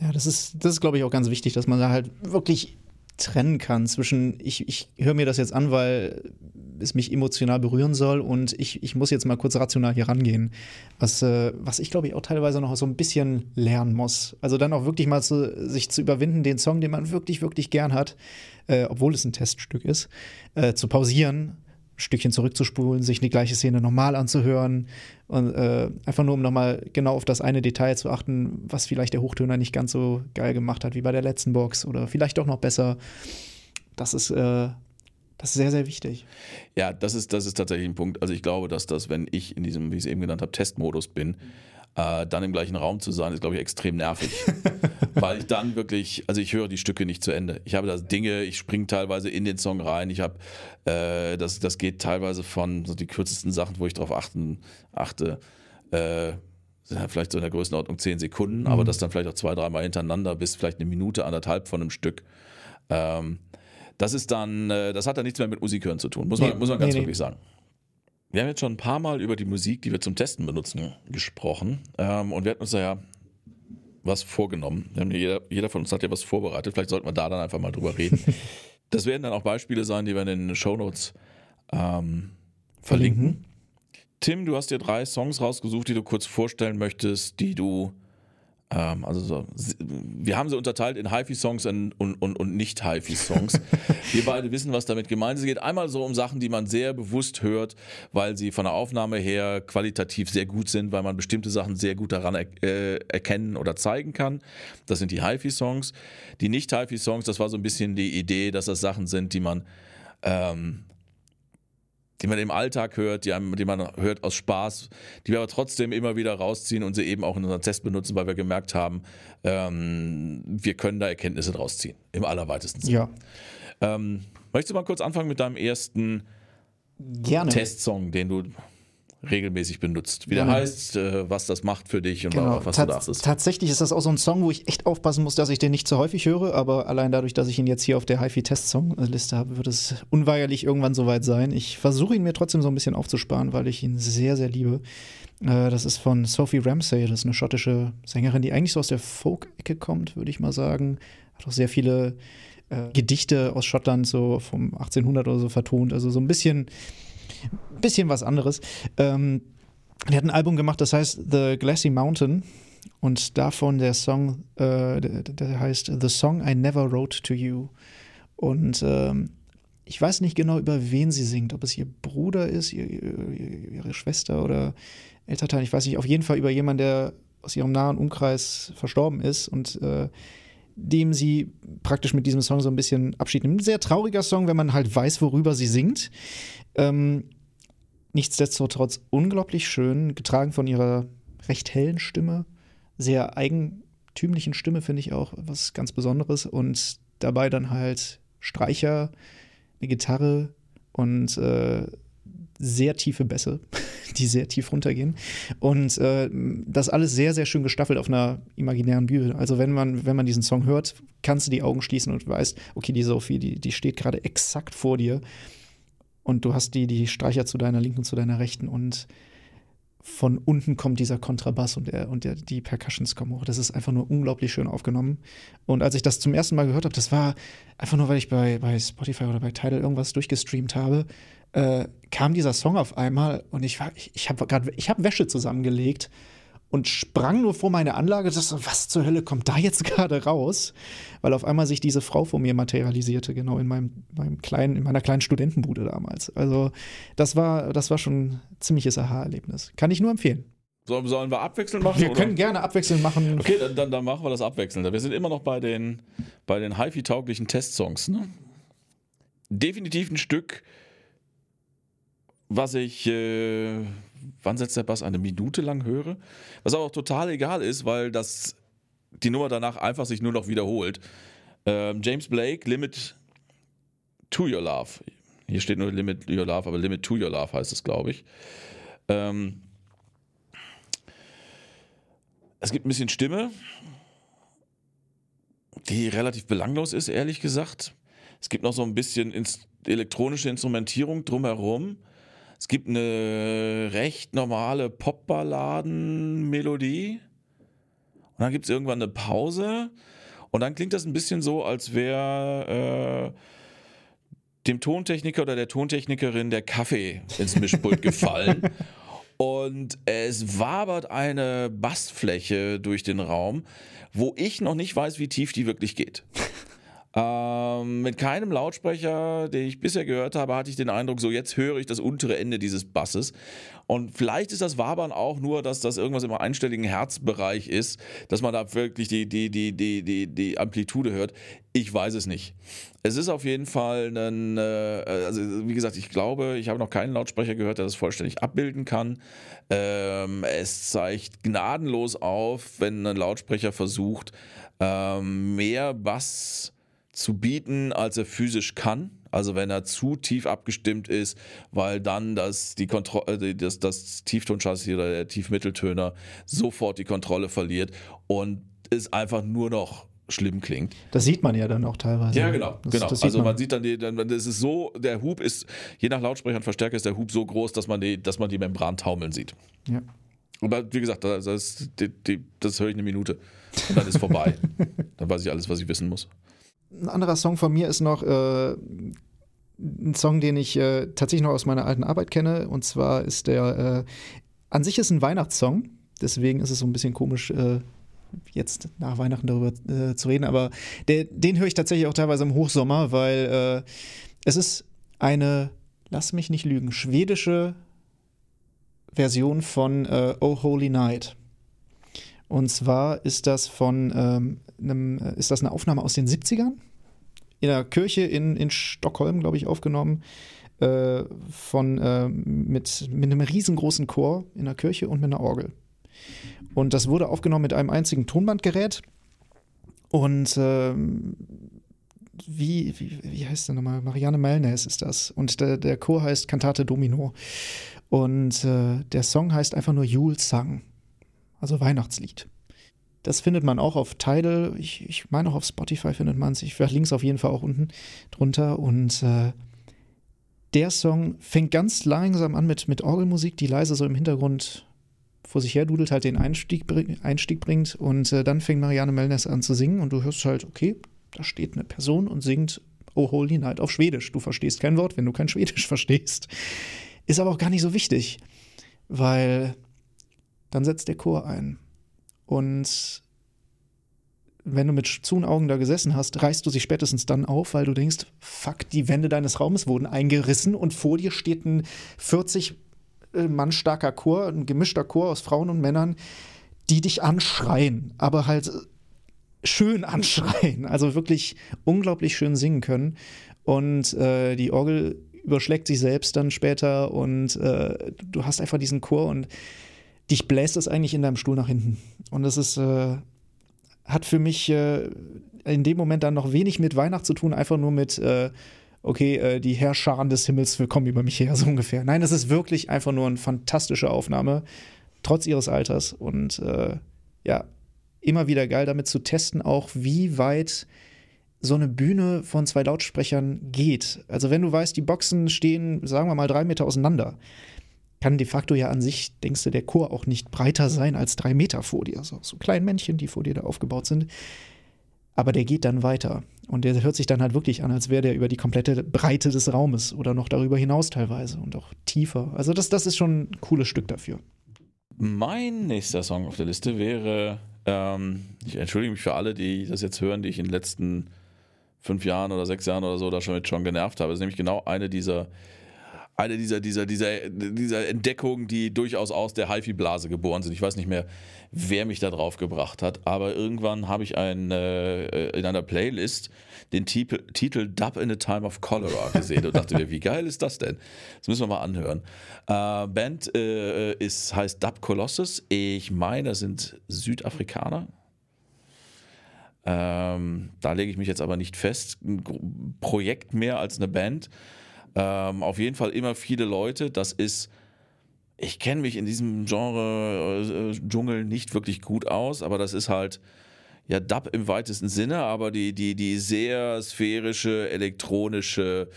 Ja, das ist, das ist, glaube ich, auch ganz wichtig, dass man da halt wirklich trennen kann zwischen, ich, ich höre mir das jetzt an, weil es mich emotional berühren soll und ich, ich muss jetzt mal kurz rational hier rangehen. Was, äh, was ich, glaube ich, auch teilweise noch so ein bisschen lernen muss. Also dann auch wirklich mal zu, sich zu überwinden, den Song, den man wirklich, wirklich gern hat, äh, obwohl es ein Teststück ist, äh, zu pausieren Stückchen zurückzuspulen, sich die gleiche Szene nochmal anzuhören und äh, einfach nur, um nochmal genau auf das eine Detail zu achten, was vielleicht der Hochtöner nicht ganz so geil gemacht hat wie bei der letzten Box oder vielleicht doch noch besser. Das ist, äh, das ist sehr, sehr wichtig. Ja, das ist, das ist tatsächlich ein Punkt. Also ich glaube, dass das, wenn ich in diesem, wie ich es eben genannt habe, Testmodus bin, äh, dann im gleichen Raum zu sein, ist, glaube ich, extrem nervig. <laughs> weil ich dann wirklich, also ich höre die Stücke nicht zu Ende. Ich habe da Dinge, ich springe teilweise in den Song rein. Ich habe, äh, das, das geht teilweise von so die kürzesten Sachen, wo ich darauf achten, achte, äh, vielleicht so in der Größenordnung zehn Sekunden, mhm. aber das dann vielleicht auch zwei, dreimal hintereinander bis vielleicht eine Minute, anderthalb von einem Stück. Ähm, das ist dann, äh, das hat dann nichts mehr mit Musik hören zu tun, muss man, nee, muss man ganz nee, wirklich nee. sagen. Wir haben jetzt schon ein paar Mal über die Musik, die wir zum Testen benutzen, gesprochen. Ähm, und wir hatten uns ja was vorgenommen. Jeder, jeder, von uns hat ja was vorbereitet. Vielleicht sollten wir da dann einfach mal drüber reden. <laughs> das werden dann auch Beispiele sein, die wir in den Shownotes ähm, verlinken. Mhm. Tim, du hast dir drei Songs rausgesucht, die du kurz vorstellen möchtest, die du also so, wir haben sie unterteilt in HiFi-Songs und, und, und Nicht-HiFi-Songs. <laughs> wir beide wissen, was damit gemeint ist. Es geht einmal so um Sachen, die man sehr bewusst hört, weil sie von der Aufnahme her qualitativ sehr gut sind, weil man bestimmte Sachen sehr gut daran er äh, erkennen oder zeigen kann. Das sind die HiFi-Songs. Die Nicht-HiFi-Songs, das war so ein bisschen die Idee, dass das Sachen sind, die man ähm, die man im Alltag hört, die, einem, die man hört aus Spaß, die wir aber trotzdem immer wieder rausziehen und sie eben auch in unserem Test benutzen, weil wir gemerkt haben, ähm, wir können da Erkenntnisse draus ziehen, im allerweitesten Sinne. Ja. Ähm, möchtest du mal kurz anfangen mit deinem ersten Gerne. Testsong, den du regelmäßig benutzt. Wie der heißt, äh, was das macht für dich und genau. was Tats du dachtest. Tatsächlich ist das auch so ein Song, wo ich echt aufpassen muss, dass ich den nicht zu häufig höre, aber allein dadurch, dass ich ihn jetzt hier auf der HiFi-Test-Song-Liste habe, wird es unweigerlich irgendwann soweit sein. Ich versuche ihn mir trotzdem so ein bisschen aufzusparen, weil ich ihn sehr, sehr liebe. Äh, das ist von Sophie Ramsey, das ist eine schottische Sängerin, die eigentlich so aus der Folk-Ecke kommt, würde ich mal sagen. Hat auch sehr viele äh, Gedichte aus Schottland so vom 1800 oder so vertont, also so ein bisschen bisschen was anderes. Ähm, er hat ein Album gemacht, das heißt The Glassy Mountain. Und davon der Song, äh, der, der, heißt The Song I Never Wrote to You. Und ähm, ich weiß nicht genau, über wen sie singt, ob es ihr Bruder ist, ihr, ihre Schwester oder Elternteil, ich weiß nicht, auf jeden Fall über jemanden, der aus ihrem nahen Umkreis verstorben ist. Und äh, dem sie praktisch mit diesem Song so ein bisschen Abschied nimmt. Ein sehr trauriger Song, wenn man halt weiß, worüber sie singt. Ähm, nichtsdestotrotz unglaublich schön, getragen von ihrer recht hellen Stimme, sehr eigentümlichen Stimme, finde ich auch was ganz Besonderes. Und dabei dann halt Streicher, eine Gitarre und äh, sehr tiefe Bässe, <laughs> die sehr tief runtergehen. Und äh, das alles sehr, sehr schön gestaffelt auf einer imaginären Bühne. Also wenn man, wenn man diesen Song hört, kannst du die Augen schließen und weißt, okay, die Sophie, die, die steht gerade exakt vor dir. Und du hast die, die Streicher zu deiner Linken, zu deiner Rechten und von unten kommt dieser Kontrabass und, der, und der, die Percussions kommen hoch. Das ist einfach nur unglaublich schön aufgenommen. Und als ich das zum ersten Mal gehört habe, das war einfach nur, weil ich bei, bei Spotify oder bei Tidal irgendwas durchgestreamt habe, äh, kam dieser Song auf einmal und ich war, ich, ich habe gerade, ich habe Wäsche zusammengelegt und sprang nur vor meine Anlage. Das, was zur Hölle kommt da jetzt <laughs> gerade raus? Weil auf einmal sich diese Frau vor mir materialisierte, genau in meinem, meinem kleinen, in meiner kleinen Studentenbude damals. Also das war, das war schon ein ziemliches Aha-Erlebnis. Kann ich nur empfehlen. Sollen wir abwechselnd machen? Wir oder? können gerne abwechselnd machen. Okay, dann, dann, dann, machen wir das abwechselnd. Wir sind immer noch bei den, bei den HiFi-tauglichen Testsongs. Ne? Definitiv ein Stück, was ich, äh, wann setzt der Bass? Eine Minute lang höre. Was aber auch total egal ist, weil das die Nummer danach einfach sich nur noch wiederholt. Ähm, James Blake, Limit to Your Love. Hier steht nur Limit Your Love, aber Limit to Your Love heißt es, glaube ich. Ähm, es gibt ein bisschen Stimme, die relativ belanglos ist, ehrlich gesagt. Es gibt noch so ein bisschen elektronische Instrumentierung drumherum. Es gibt eine recht normale Popballaden-Melodie. Und dann gibt es irgendwann eine Pause. Und dann klingt das ein bisschen so, als wäre äh, dem Tontechniker oder der Tontechnikerin der Kaffee ins Mischpult <laughs> gefallen. Und es wabert eine Bassfläche durch den Raum, wo ich noch nicht weiß, wie tief die wirklich geht. Ähm, mit keinem Lautsprecher, den ich bisher gehört habe, hatte ich den Eindruck, so jetzt höre ich das untere Ende dieses Basses. Und vielleicht ist das Wabern auch nur, dass das irgendwas im einstelligen Herzbereich ist, dass man da wirklich die, die, die, die, die, die Amplitude hört. Ich weiß es nicht. Es ist auf jeden Fall ein, äh, also wie gesagt, ich glaube, ich habe noch keinen Lautsprecher gehört, der das vollständig abbilden kann. Ähm, es zeigt gnadenlos auf, wenn ein Lautsprecher versucht, ähm, mehr Bass zu bieten, als er physisch kann. Also wenn er zu tief abgestimmt ist, weil dann das, die Kontro äh, das, das Tieftonchassis oder der Tiefmitteltöner sofort die Kontrolle verliert und es einfach nur noch schlimm klingt. Das sieht man ja dann auch teilweise. Ja, genau. Das, genau. Das also man. man. sieht dann, die, dann, das ist so, der Hub ist, je nach Lautsprecher und Verstärker ist der Hub so groß, dass man die, dass man die Membran taumeln sieht. Ja. Aber wie gesagt, das, das, das höre ich eine Minute und dann ist vorbei. <laughs> dann weiß ich alles, was ich wissen muss. Ein anderer Song von mir ist noch äh, ein Song, den ich äh, tatsächlich noch aus meiner alten Arbeit kenne. Und zwar ist der, äh, an sich ist ein Weihnachtssong. Deswegen ist es so ein bisschen komisch, äh, jetzt nach Weihnachten darüber äh, zu reden. Aber der, den höre ich tatsächlich auch teilweise im Hochsommer, weil äh, es ist eine, lass mich nicht lügen, schwedische Version von Oh Holy Night. Und zwar ist das von ähm, einem, ist das eine Aufnahme aus den 70ern? In einer Kirche in, in Stockholm, glaube ich, aufgenommen. Äh, von, äh, mit, mit einem riesengroßen Chor in der Kirche und mit einer Orgel. Und das wurde aufgenommen mit einem einzigen Tonbandgerät. Und äh, wie, wie, wie heißt der nochmal? Marianne Melnes ist das. Und der, der Chor heißt Cantate Domino. Und äh, der Song heißt einfach nur Yule Sang also Weihnachtslied. Das findet man auch auf Tidal. Ich, ich meine auch auf Spotify findet man es. Ich verlinke es auf jeden Fall auch unten drunter. Und äh, der Song fängt ganz langsam an mit, mit Orgelmusik, die leise so im Hintergrund vor sich her dudelt, halt den Einstieg, Einstieg bringt. Und äh, dann fängt Marianne Melners an zu singen und du hörst halt, okay, da steht eine Person und singt Oh Holy Night auf Schwedisch. Du verstehst kein Wort, wenn du kein Schwedisch <laughs> verstehst. Ist aber auch gar nicht so wichtig, weil dann setzt der Chor ein. Und wenn du mit zu Augen da gesessen hast, reißt du sie spätestens dann auf, weil du denkst, fuck, die Wände deines Raumes wurden eingerissen und vor dir steht ein 40 äh, Mann starker Chor, ein gemischter Chor aus Frauen und Männern, die dich anschreien, aber halt schön anschreien, also wirklich unglaublich schön singen können. Und äh, die Orgel überschlägt sich selbst dann später und äh, du hast einfach diesen Chor und dich bläst es eigentlich in deinem Stuhl nach hinten. Und das ist, äh, hat für mich äh, in dem Moment dann noch wenig mit Weihnacht zu tun, einfach nur mit, äh, okay, äh, die Herrscharen des Himmels willkommen über mich her, <laughs> so ungefähr. Nein, es ist wirklich einfach nur eine fantastische Aufnahme, trotz ihres Alters. Und äh, ja, immer wieder geil damit zu testen, auch wie weit so eine Bühne von zwei Lautsprechern geht. Also wenn du weißt, die Boxen stehen, sagen wir mal, drei Meter auseinander, kann de facto ja an sich, denkst du, der Chor auch nicht breiter sein als drei Meter vor dir. Also so kleine Männchen, die vor dir da aufgebaut sind. Aber der geht dann weiter. Und der hört sich dann halt wirklich an, als wäre der über die komplette Breite des Raumes oder noch darüber hinaus teilweise und auch tiefer. Also das, das ist schon ein cooles Stück dafür. Mein nächster Song auf der Liste wäre, ähm, ich entschuldige mich für alle, die das jetzt hören, die ich in den letzten fünf Jahren oder sechs Jahren oder so da schon, schon genervt habe. Das ist nämlich genau eine dieser eine dieser, dieser, dieser, dieser Entdeckungen, die durchaus aus der HiFi-Blase geboren sind. Ich weiß nicht mehr, wer mich da drauf gebracht hat, aber irgendwann habe ich ein, äh, in einer Playlist den Titel, Titel Dub in a Time of Cholera gesehen und dachte mir, wie geil ist das denn? Das müssen wir mal anhören. Äh, Band äh, ist, heißt Dub Colossus. Ich meine, das sind Südafrikaner. Ähm, da lege ich mich jetzt aber nicht fest. Ein Projekt mehr als eine Band. Ähm, auf jeden Fall immer viele Leute. Das ist, ich kenne mich in diesem Genre äh, Dschungel nicht wirklich gut aus, aber das ist halt ja Dub im weitesten Sinne, aber die, die, die sehr sphärische, elektronische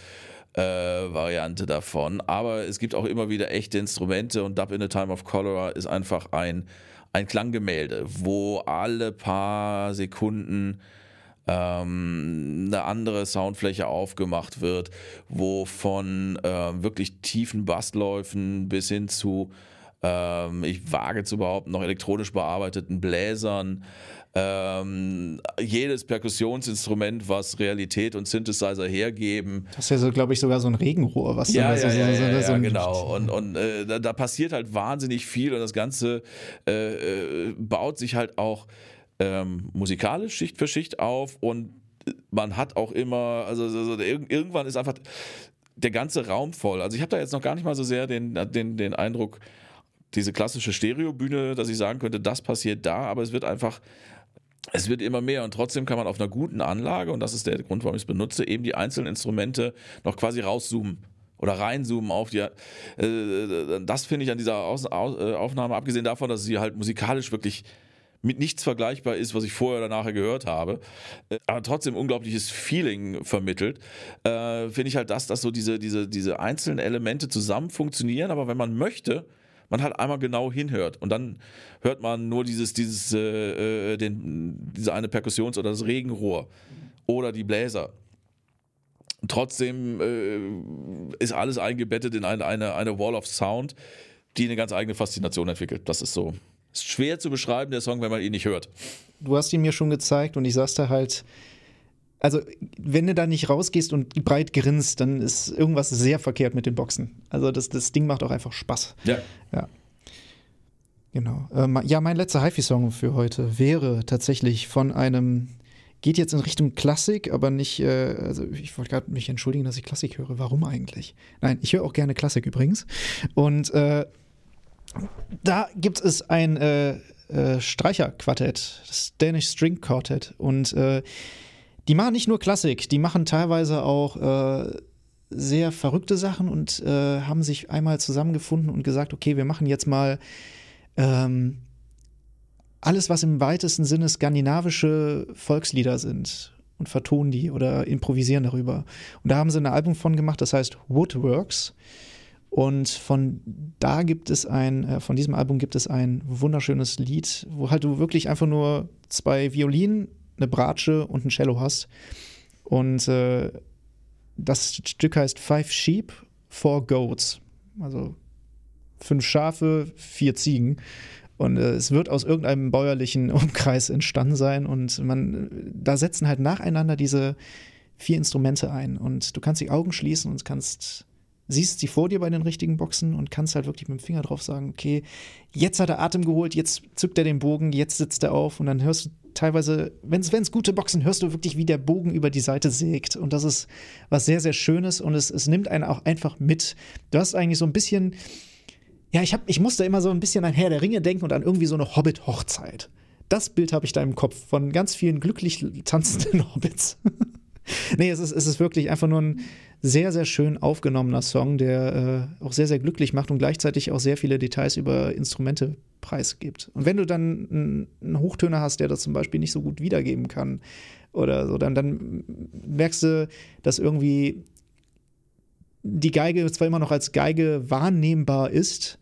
äh, Variante davon. Aber es gibt auch immer wieder echte Instrumente und Dub in a Time of Cholera ist einfach ein ein Klanggemälde, wo alle paar Sekunden ähm, eine andere Soundfläche aufgemacht wird, wo von äh, wirklich tiefen Bassläufen bis hin zu, ähm, ich wage zu behaupten, noch elektronisch bearbeiteten Bläsern, ähm, jedes Perkussionsinstrument, was Realität und Synthesizer hergeben. Das ist ja so, glaube ich, sogar so ein Regenrohr, was ja, da ja, so, ja, so, ja, so, ja, genau. Und, und äh, da, da, passiert halt wahnsinnig viel und das Ganze äh, äh, baut sich halt auch ähm, musikalisch Schicht für Schicht auf und man hat auch immer, also, also irgendwann ist einfach der ganze Raum voll. Also ich habe da jetzt noch gar nicht mal so sehr den, den, den Eindruck, diese klassische Stereobühne, dass ich sagen könnte, das passiert da, aber es wird einfach es wird immer mehr und trotzdem kann man auf einer guten Anlage, und das ist der Grund, warum ich es benutze, eben die einzelnen Instrumente noch quasi rauszoomen oder reinzoomen auf die. Äh, das finde ich an dieser äh, Aufnahme, abgesehen davon, dass sie halt musikalisch wirklich mit nichts vergleichbar ist, was ich vorher oder nachher gehört habe, äh, aber trotzdem unglaubliches Feeling vermittelt, äh, finde ich halt das, dass so diese, diese, diese einzelnen Elemente zusammen funktionieren, aber wenn man möchte, man halt einmal genau hinhört und dann hört man nur dieses, dieses, äh, äh, den, diese eine Perkussions- oder das Regenrohr oder die Bläser. Trotzdem äh, ist alles eingebettet in eine, eine, eine Wall of Sound, die eine ganz eigene Faszination entwickelt. Das ist so. Ist schwer zu beschreiben, der Song, wenn man ihn nicht hört. Du hast ihn mir schon gezeigt und ich saß da halt, also wenn du da nicht rausgehst und breit grinst, dann ist irgendwas sehr verkehrt mit den Boxen. Also das, das Ding macht auch einfach Spaß. Ja. Ja. Genau. Ähm, ja, mein letzter HiFi-Song für heute wäre tatsächlich von einem, geht jetzt in Richtung Klassik, aber nicht, äh, also ich wollte gerade mich entschuldigen, dass ich Klassik höre. Warum eigentlich? Nein, ich höre auch gerne Klassik übrigens. Und äh, da gibt es ein äh, äh Streicherquartett, das Danish String Quartet. Und äh, die machen nicht nur Klassik, die machen teilweise auch äh, sehr verrückte Sachen und äh, haben sich einmal zusammengefunden und gesagt, okay, wir machen jetzt mal ähm, alles, was im weitesten Sinne skandinavische Volkslieder sind und vertonen die oder improvisieren darüber. Und da haben sie ein Album von gemacht, das heißt Woodworks. Und von da gibt es ein, äh, von diesem Album gibt es ein wunderschönes Lied, wo halt du wirklich einfach nur zwei Violinen eine Bratsche und ein Cello hast. Und äh, das Stück heißt Five Sheep, Four Goats. Also fünf Schafe, vier Ziegen. Und äh, es wird aus irgendeinem bäuerlichen <laughs> Umkreis entstanden sein. Und man, da setzen halt nacheinander diese vier Instrumente ein. Und du kannst die Augen schließen und kannst siehst sie vor dir bei den richtigen Boxen und kannst halt wirklich mit dem Finger drauf sagen, okay, jetzt hat er Atem geholt, jetzt zückt er den Bogen, jetzt sitzt er auf und dann hörst du teilweise, wenn es gute Boxen, hörst du wirklich, wie der Bogen über die Seite sägt. Und das ist was sehr, sehr Schönes und es, es nimmt einen auch einfach mit. Du hast eigentlich so ein bisschen, ja, ich, hab, ich musste immer so ein bisschen an Herr der Ringe denken und an irgendwie so eine Hobbit-Hochzeit. Das Bild habe ich da im Kopf von ganz vielen glücklich tanzenden <laughs> Hobbits. Nee, es ist, es ist wirklich einfach nur ein sehr, sehr schön aufgenommener Song, der äh, auch sehr, sehr glücklich macht und gleichzeitig auch sehr viele Details über Instrumente preisgibt. Und wenn du dann einen Hochtöner hast, der das zum Beispiel nicht so gut wiedergeben kann oder so, dann, dann merkst du, dass irgendwie die Geige zwar immer noch als Geige wahrnehmbar ist,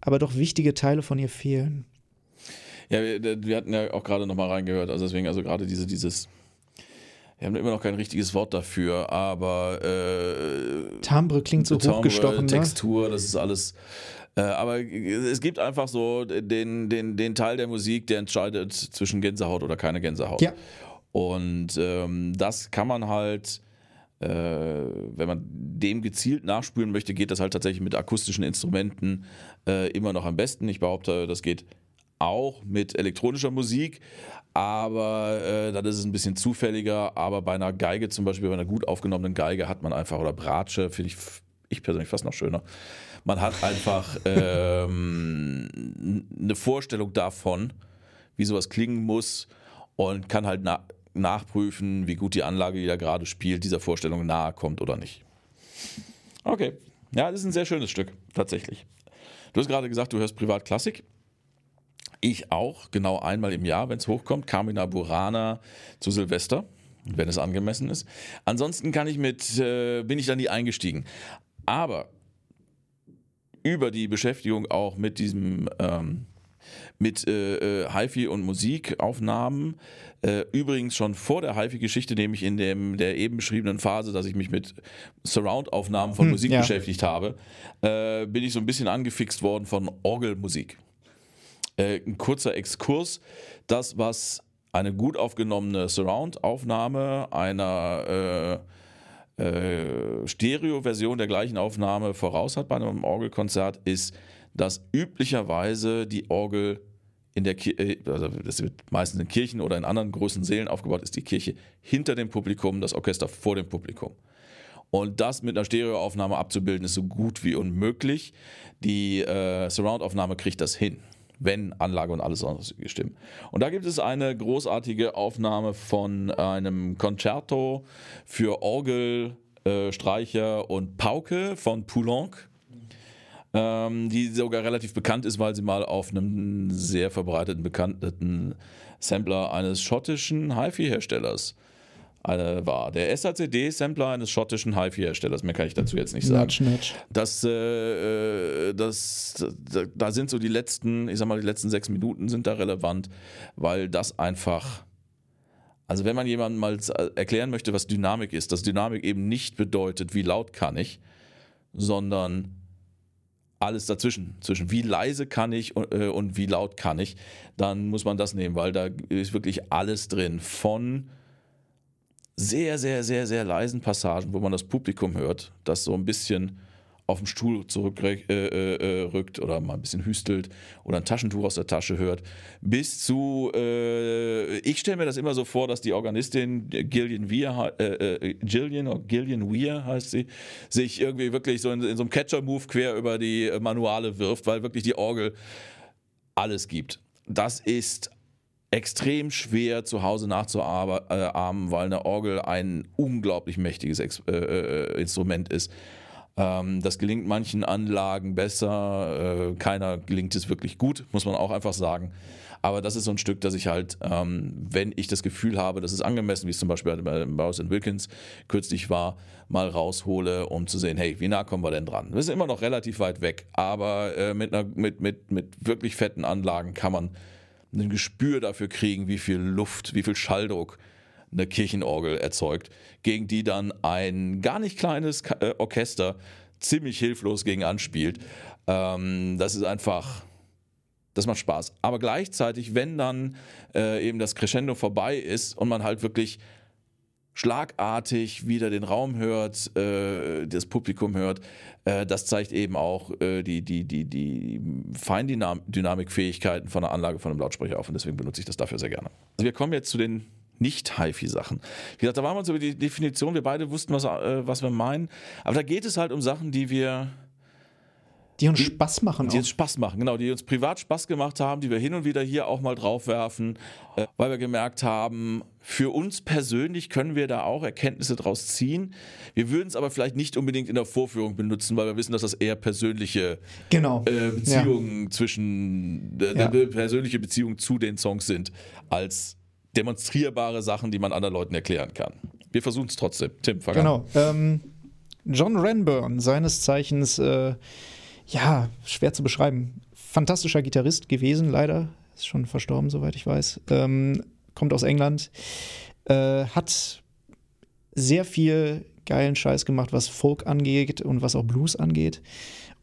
aber doch wichtige Teile von ihr fehlen. Ja, wir, wir hatten ja auch gerade noch mal reingehört, also deswegen, also gerade diese, dieses wir haben immer noch kein richtiges Wort dafür, aber äh, Timbre klingt so Timbre, hochgestochen. Ne? Textur, ne? das ist alles. Äh, aber es gibt einfach so den, den, den Teil der Musik, der entscheidet zwischen Gänsehaut oder keine Gänsehaut. Ja. Und ähm, das kann man halt, äh, wenn man dem gezielt nachspülen möchte, geht das halt tatsächlich mit akustischen Instrumenten äh, immer noch am besten. Ich behaupte, das geht auch mit elektronischer Musik, aber äh, dann ist es ein bisschen zufälliger. Aber bei einer Geige zum Beispiel, bei einer gut aufgenommenen Geige hat man einfach, oder Bratsche, finde ich, ich persönlich fast noch schöner. Man hat einfach <laughs> ähm, eine Vorstellung davon, wie sowas klingen muss und kann halt na nachprüfen, wie gut die Anlage, die da gerade spielt, dieser Vorstellung nahe kommt oder nicht. Okay. Ja, das ist ein sehr schönes Stück, tatsächlich. Du hast gerade gesagt, du hörst Privatklassik. Ich auch, genau einmal im Jahr, wenn es hochkommt. Carmina Burana zu Silvester, wenn es angemessen ist. Ansonsten kann ich mit, äh, bin ich da nie eingestiegen. Aber über die Beschäftigung auch mit diesem ähm, mit äh, äh, HiFi und Musikaufnahmen. Äh, übrigens schon vor der HiFi-Geschichte, nämlich in dem, der eben beschriebenen Phase, dass ich mich mit Surround-Aufnahmen von hm, Musik ja. beschäftigt habe, äh, bin ich so ein bisschen angefixt worden von Orgelmusik. Äh, ein kurzer Exkurs. Das, was eine gut aufgenommene Surround-Aufnahme einer äh, äh, Stereo-Version der gleichen Aufnahme voraus hat bei einem Orgelkonzert, ist, dass üblicherweise die Orgel in der Kirche, äh, also das wird meistens in Kirchen oder in anderen großen Sälen aufgebaut, ist die Kirche hinter dem Publikum, das Orchester vor dem Publikum. Und das mit einer Stereoaufnahme abzubilden, ist so gut wie unmöglich. Die äh, Surround-Aufnahme kriegt das hin wenn Anlage und alles sonstige stimmen. Und da gibt es eine großartige Aufnahme von einem Concerto für Orgel, äh, Streicher und Pauke von Poulenc. Ähm, die sogar relativ bekannt ist, weil sie mal auf einem sehr verbreiteten, bekannten Sampler eines schottischen HiFi-Herstellers war. Der SACD-Sampler eines schottischen HiFi-Herstellers, mehr kann ich dazu jetzt nicht sagen. Nudge, nudge. Das, äh, das, da sind so die letzten, ich sag mal, die letzten sechs Minuten sind da relevant, weil das einfach. Also wenn man jemandem mal erklären möchte, was Dynamik ist, dass Dynamik eben nicht bedeutet, wie laut kann ich, sondern alles dazwischen, zwischen wie leise kann ich und, äh, und wie laut kann ich, dann muss man das nehmen, weil da ist wirklich alles drin. Von sehr, sehr, sehr, sehr leisen Passagen, wo man das Publikum hört, das so ein bisschen auf dem Stuhl zurückrückt äh, äh, äh, oder mal ein bisschen hüstelt oder ein Taschentuch aus der Tasche hört, bis zu, äh, ich stelle mir das immer so vor, dass die Organistin Gillian Weir, äh, äh, Gillian, oder Gillian Weir heißt sie, sich irgendwie wirklich so in, in so einem Catcher-Move quer über die Manuale wirft, weil wirklich die Orgel alles gibt. Das ist extrem schwer zu Hause nachzuahmen, weil eine Orgel ein unglaublich mächtiges Ex äh, äh, Instrument ist. Ähm, das gelingt manchen Anlagen besser, äh, keiner gelingt es wirklich gut, muss man auch einfach sagen. Aber das ist so ein Stück, das ich halt, ähm, wenn ich das Gefühl habe, das ist angemessen, wie es zum Beispiel bei Bowers Wilkins kürzlich war, mal raushole, um zu sehen, hey, wie nah kommen wir denn dran? Wir sind immer noch relativ weit weg, aber äh, mit, einer, mit, mit, mit wirklich fetten Anlagen kann man ein Gespür dafür kriegen, wie viel Luft, wie viel Schalldruck eine Kirchenorgel erzeugt, gegen die dann ein gar nicht kleines äh, Orchester ziemlich hilflos gegen anspielt. Ähm, das ist einfach, das macht Spaß. Aber gleichzeitig, wenn dann äh, eben das Crescendo vorbei ist und man halt wirklich schlagartig wieder den Raum hört, äh, das Publikum hört. Äh, das zeigt eben auch äh, die, die, die, die Feindynamikfähigkeiten von der Anlage von einem Lautsprecher auf und deswegen benutze ich das dafür sehr gerne. Also wir kommen jetzt zu den nicht-HiFi-Sachen. Wie gesagt, da waren wir uns über die Definition, wir beide wussten, was, äh, was wir meinen. Aber da geht es halt um Sachen, die wir die uns Spaß machen. Die auch. uns Spaß machen, genau, die uns privat Spaß gemacht haben, die wir hin und wieder hier auch mal draufwerfen, äh, weil wir gemerkt haben, für uns persönlich können wir da auch Erkenntnisse draus ziehen. Wir würden es aber vielleicht nicht unbedingt in der Vorführung benutzen, weil wir wissen, dass das eher persönliche genau. äh, Beziehungen ja. zwischen, äh, ja. persönliche Beziehungen zu den Songs sind, als demonstrierbare Sachen, die man anderen Leuten erklären kann. Wir versuchen es trotzdem. Tim, fang Genau. Ähm, John Renburn, seines Zeichens äh, ja, schwer zu beschreiben. Fantastischer Gitarrist gewesen, leider. Ist schon verstorben, soweit ich weiß. Ähm, kommt aus England. Äh, hat sehr viel geilen Scheiß gemacht, was Folk angeht und was auch Blues angeht.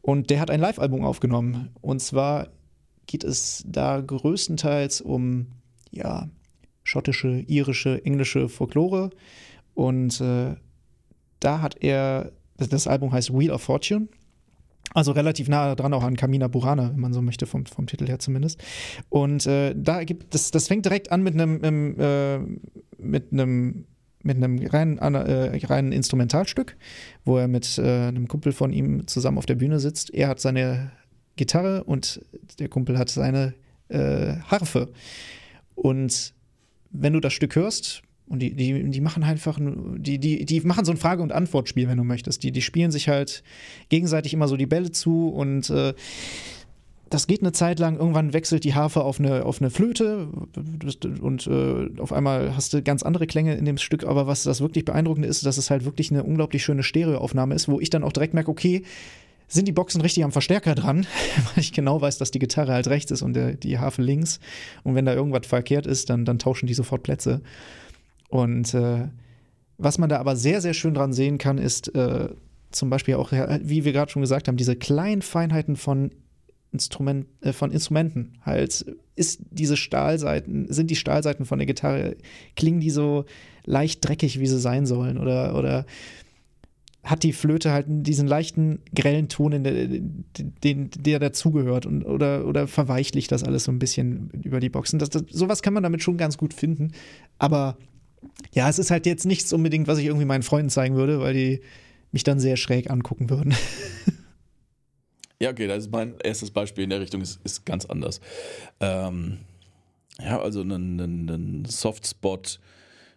Und der hat ein Live-Album aufgenommen. Und zwar geht es da größtenteils um, ja, schottische, irische, englische Folklore. Und äh, da hat er, das Album heißt Wheel of Fortune. Also relativ nah dran auch an Kamina Burana, wenn man so möchte, vom, vom Titel her zumindest. Und äh, da gibt das, das fängt direkt an mit einem äh, mit einem mit einem reinen, äh, reinen Instrumentalstück, wo er mit äh, einem Kumpel von ihm zusammen auf der Bühne sitzt. Er hat seine Gitarre und der Kumpel hat seine äh, Harfe. Und wenn du das Stück hörst, und die, die, die machen einfach, die, die, die machen so ein Frage- und Antwortspiel, wenn du möchtest. Die, die spielen sich halt gegenseitig immer so die Bälle zu und äh, das geht eine Zeit lang. Irgendwann wechselt die Harfe auf eine, auf eine Flöte und äh, auf einmal hast du ganz andere Klänge in dem Stück. Aber was das wirklich beeindruckende ist, dass es halt wirklich eine unglaublich schöne Stereoaufnahme ist, wo ich dann auch direkt merke, okay, sind die Boxen richtig am Verstärker dran, <laughs> weil ich genau weiß, dass die Gitarre halt rechts ist und der, die Harfe links. Und wenn da irgendwas verkehrt ist, dann, dann tauschen die sofort Plätze. Und äh, was man da aber sehr, sehr schön dran sehen kann, ist äh, zum Beispiel auch, wie wir gerade schon gesagt haben, diese kleinen Feinheiten von, Instrument, äh, von Instrumenten. Halt, ist diese Stahlseiten, sind die Stahlseiten von der Gitarre, klingen die so leicht dreckig, wie sie sein sollen? Oder, oder hat die Flöte halt diesen leichten, grellen Ton, der, den, der dazugehört und, oder, oder verweichlicht das alles so ein bisschen über die Boxen. Das, das, sowas kann man damit schon ganz gut finden. Aber ja, es ist halt jetzt nichts unbedingt, was ich irgendwie meinen Freunden zeigen würde, weil die mich dann sehr schräg angucken würden. <laughs> ja, okay, das ist mein erstes Beispiel in der Richtung, ist, ist ganz anders. Ähm, ja, also ein, ein, ein Softspot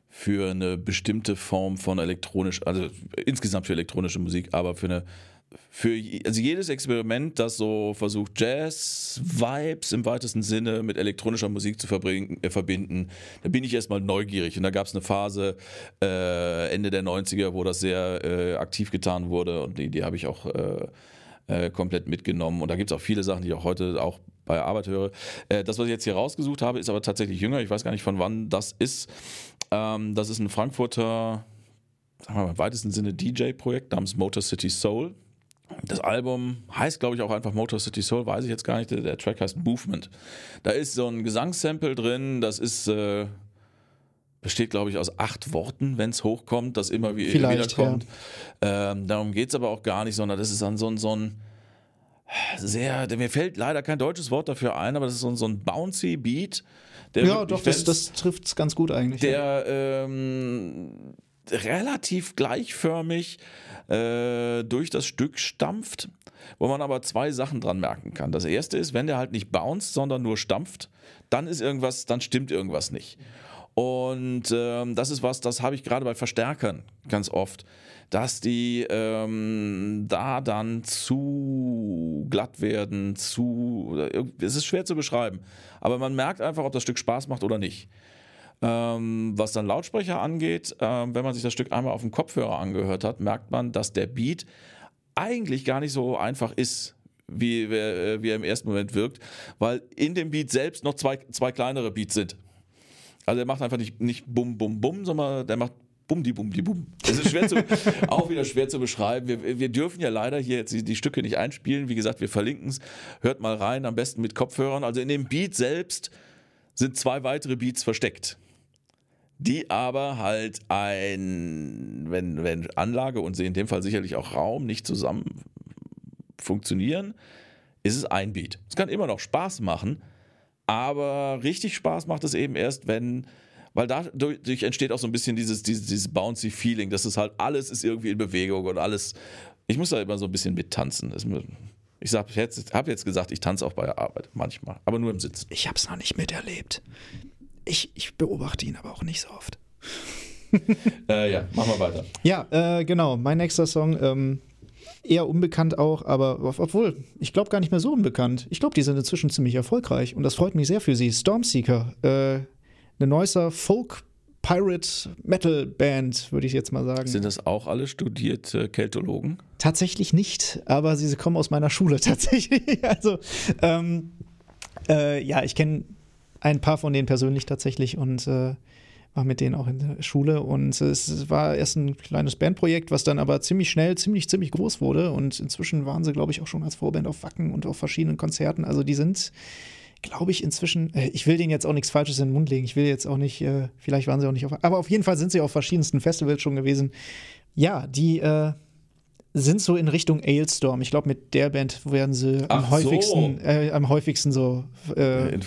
für eine bestimmte Form von elektronisch, also insgesamt für elektronische Musik, aber für eine für also jedes Experiment, das so versucht, Jazz-Vibes im weitesten Sinne mit elektronischer Musik zu äh, verbinden, da bin ich erstmal neugierig. Und da gab es eine Phase äh, Ende der 90er, wo das sehr äh, aktiv getan wurde und die, die habe ich auch äh, äh komplett mitgenommen. Und da gibt es auch viele Sachen, die ich auch heute auch bei Arbeit höre. Äh, das, was ich jetzt hier rausgesucht habe, ist aber tatsächlich jünger. Ich weiß gar nicht, von wann das ist. Ähm, das ist ein Frankfurter, sagen wir mal, im weitesten Sinne DJ-Projekt namens Motor City Soul. Das Album heißt, glaube ich, auch einfach Motor City Soul, weiß ich jetzt gar nicht. Der, der Track heißt Movement. Da ist so ein Gesangssample drin, das ist. Äh, besteht, glaube ich, aus acht Worten, wenn es hochkommt, das immer wie, Vielleicht, wieder kommt. Ja. Ähm, darum geht es aber auch gar nicht, sondern das ist dann so ein, so ein sehr, mir fällt leider kein deutsches Wort dafür ein, aber das ist so ein, so ein bouncy Beat. ja, doch, das, das trifft es ganz gut eigentlich. Der ja. ähm, relativ gleichförmig äh, durch das Stück stampft, wo man aber zwei Sachen dran merken kann. Das erste ist, wenn der halt nicht bounced, sondern nur stampft, dann ist irgendwas, dann stimmt irgendwas nicht. Und ähm, das ist was, das habe ich gerade bei Verstärkern ganz oft, dass die ähm, da dann zu glatt werden, zu. Es ist schwer zu beschreiben. Aber man merkt einfach, ob das Stück Spaß macht oder nicht. Ähm, was dann Lautsprecher angeht, ähm, wenn man sich das Stück einmal auf dem Kopfhörer angehört hat, merkt man, dass der Beat eigentlich gar nicht so einfach ist, wie, äh, wie er im ersten Moment wirkt, weil in dem Beat selbst noch zwei, zwei kleinere Beats sind. Also er macht einfach nicht, nicht bum, bum, bum, sondern der macht bum, die, bum, die, bum. Das ist schwer zu, <laughs> auch wieder schwer zu beschreiben. Wir, wir dürfen ja leider hier jetzt die, die Stücke nicht einspielen. Wie gesagt, wir verlinken es. Hört mal rein, am besten mit Kopfhörern. Also in dem Beat selbst sind zwei weitere Beats versteckt die aber halt ein, wenn, wenn Anlage und in dem Fall sicherlich auch Raum nicht zusammen funktionieren, ist es ein Beat. Es kann immer noch Spaß machen, aber richtig Spaß macht es eben erst, wenn, weil dadurch entsteht auch so ein bisschen dieses, dieses, dieses bouncy Feeling, dass es halt alles ist irgendwie in Bewegung und alles. Ich muss da immer so ein bisschen mittanzen. Ich habe jetzt, hab jetzt gesagt, ich tanze auch bei der Arbeit manchmal, aber nur im Sitzen. Ich habe es noch nicht miterlebt. Ich, ich beobachte ihn aber auch nicht so oft. <laughs> äh, ja, machen wir weiter. Ja, äh, genau. Mein nächster Song, ähm, eher unbekannt auch, aber obwohl, ich glaube gar nicht mehr so unbekannt. Ich glaube, die sind inzwischen ziemlich erfolgreich und das freut mich sehr für sie. Stormseeker, äh, eine Neusser Folk Pirate Metal Band, würde ich jetzt mal sagen. Sind das auch alle studierte Keltologen? Tatsächlich nicht, aber sie, sie kommen aus meiner Schule <laughs> tatsächlich. also, ähm, äh, ja, ich kenne ein paar von denen persönlich tatsächlich und äh, war mit denen auch in der Schule und es war erst ein kleines Bandprojekt, was dann aber ziemlich schnell, ziemlich, ziemlich groß wurde und inzwischen waren sie, glaube ich, auch schon als Vorband auf Wacken und auf verschiedenen Konzerten. Also die sind, glaube ich, inzwischen, äh, ich will denen jetzt auch nichts Falsches in den Mund legen, ich will jetzt auch nicht, äh, vielleicht waren sie auch nicht auf, aber auf jeden Fall sind sie auf verschiedensten Festivals schon gewesen. Ja, die, äh, sind so in Richtung Ailstorm. Ich glaube, mit der Band werden sie Ach am häufigsten, so. äh, am häufigsten so. Äh,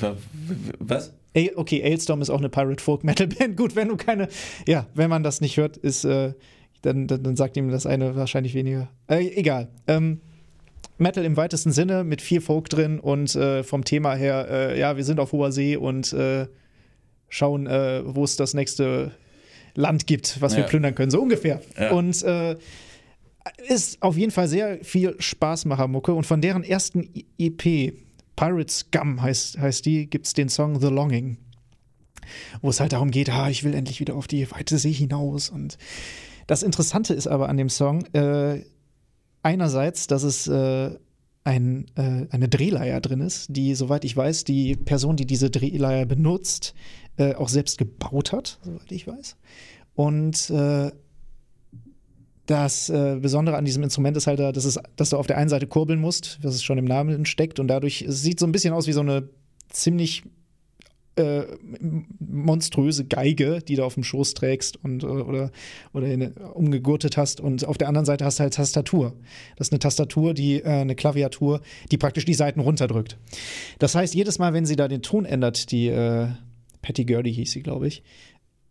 was? Okay, Ailstorm ist auch eine Pirate Folk Metal Band. <laughs> Gut, wenn du keine, ja, wenn man das nicht hört, ist, äh, dann, dann, dann, sagt ihm das eine wahrscheinlich weniger. Äh, egal. Ähm, Metal im weitesten Sinne mit viel Folk drin und äh, vom Thema her, äh, ja, wir sind auf hoher See und äh, schauen, wo es das nächste Land gibt, was ja. wir plündern können, so ungefähr. Ja. Und ist auf jeden Fall sehr viel Spaßmacher-Mucke und von deren ersten EP, Pirates Gum heißt, heißt die, gibt es den Song The Longing, wo es halt darum geht, ah, ich will endlich wieder auf die weite See hinaus. Und das Interessante ist aber an dem Song, äh, einerseits, dass es äh, ein, äh, eine Drehleier drin ist, die, soweit ich weiß, die Person, die diese Drehleier benutzt, äh, auch selbst gebaut hat, soweit ich weiß. Und äh, das äh, Besondere an diesem Instrument ist halt, dass, es, dass du auf der einen Seite kurbeln musst, was es schon im Namen steckt, und dadurch es sieht so ein bisschen aus wie so eine ziemlich äh, monströse Geige, die du auf dem Schoß trägst und oder, oder in, umgegurtet hast. Und auf der anderen Seite hast du halt Tastatur. Das ist eine Tastatur, die äh, eine Klaviatur, die praktisch die Seiten runterdrückt. Das heißt, jedes Mal, wenn sie da den Ton ändert, die äh, Patty Gurdy hieß sie, glaube ich,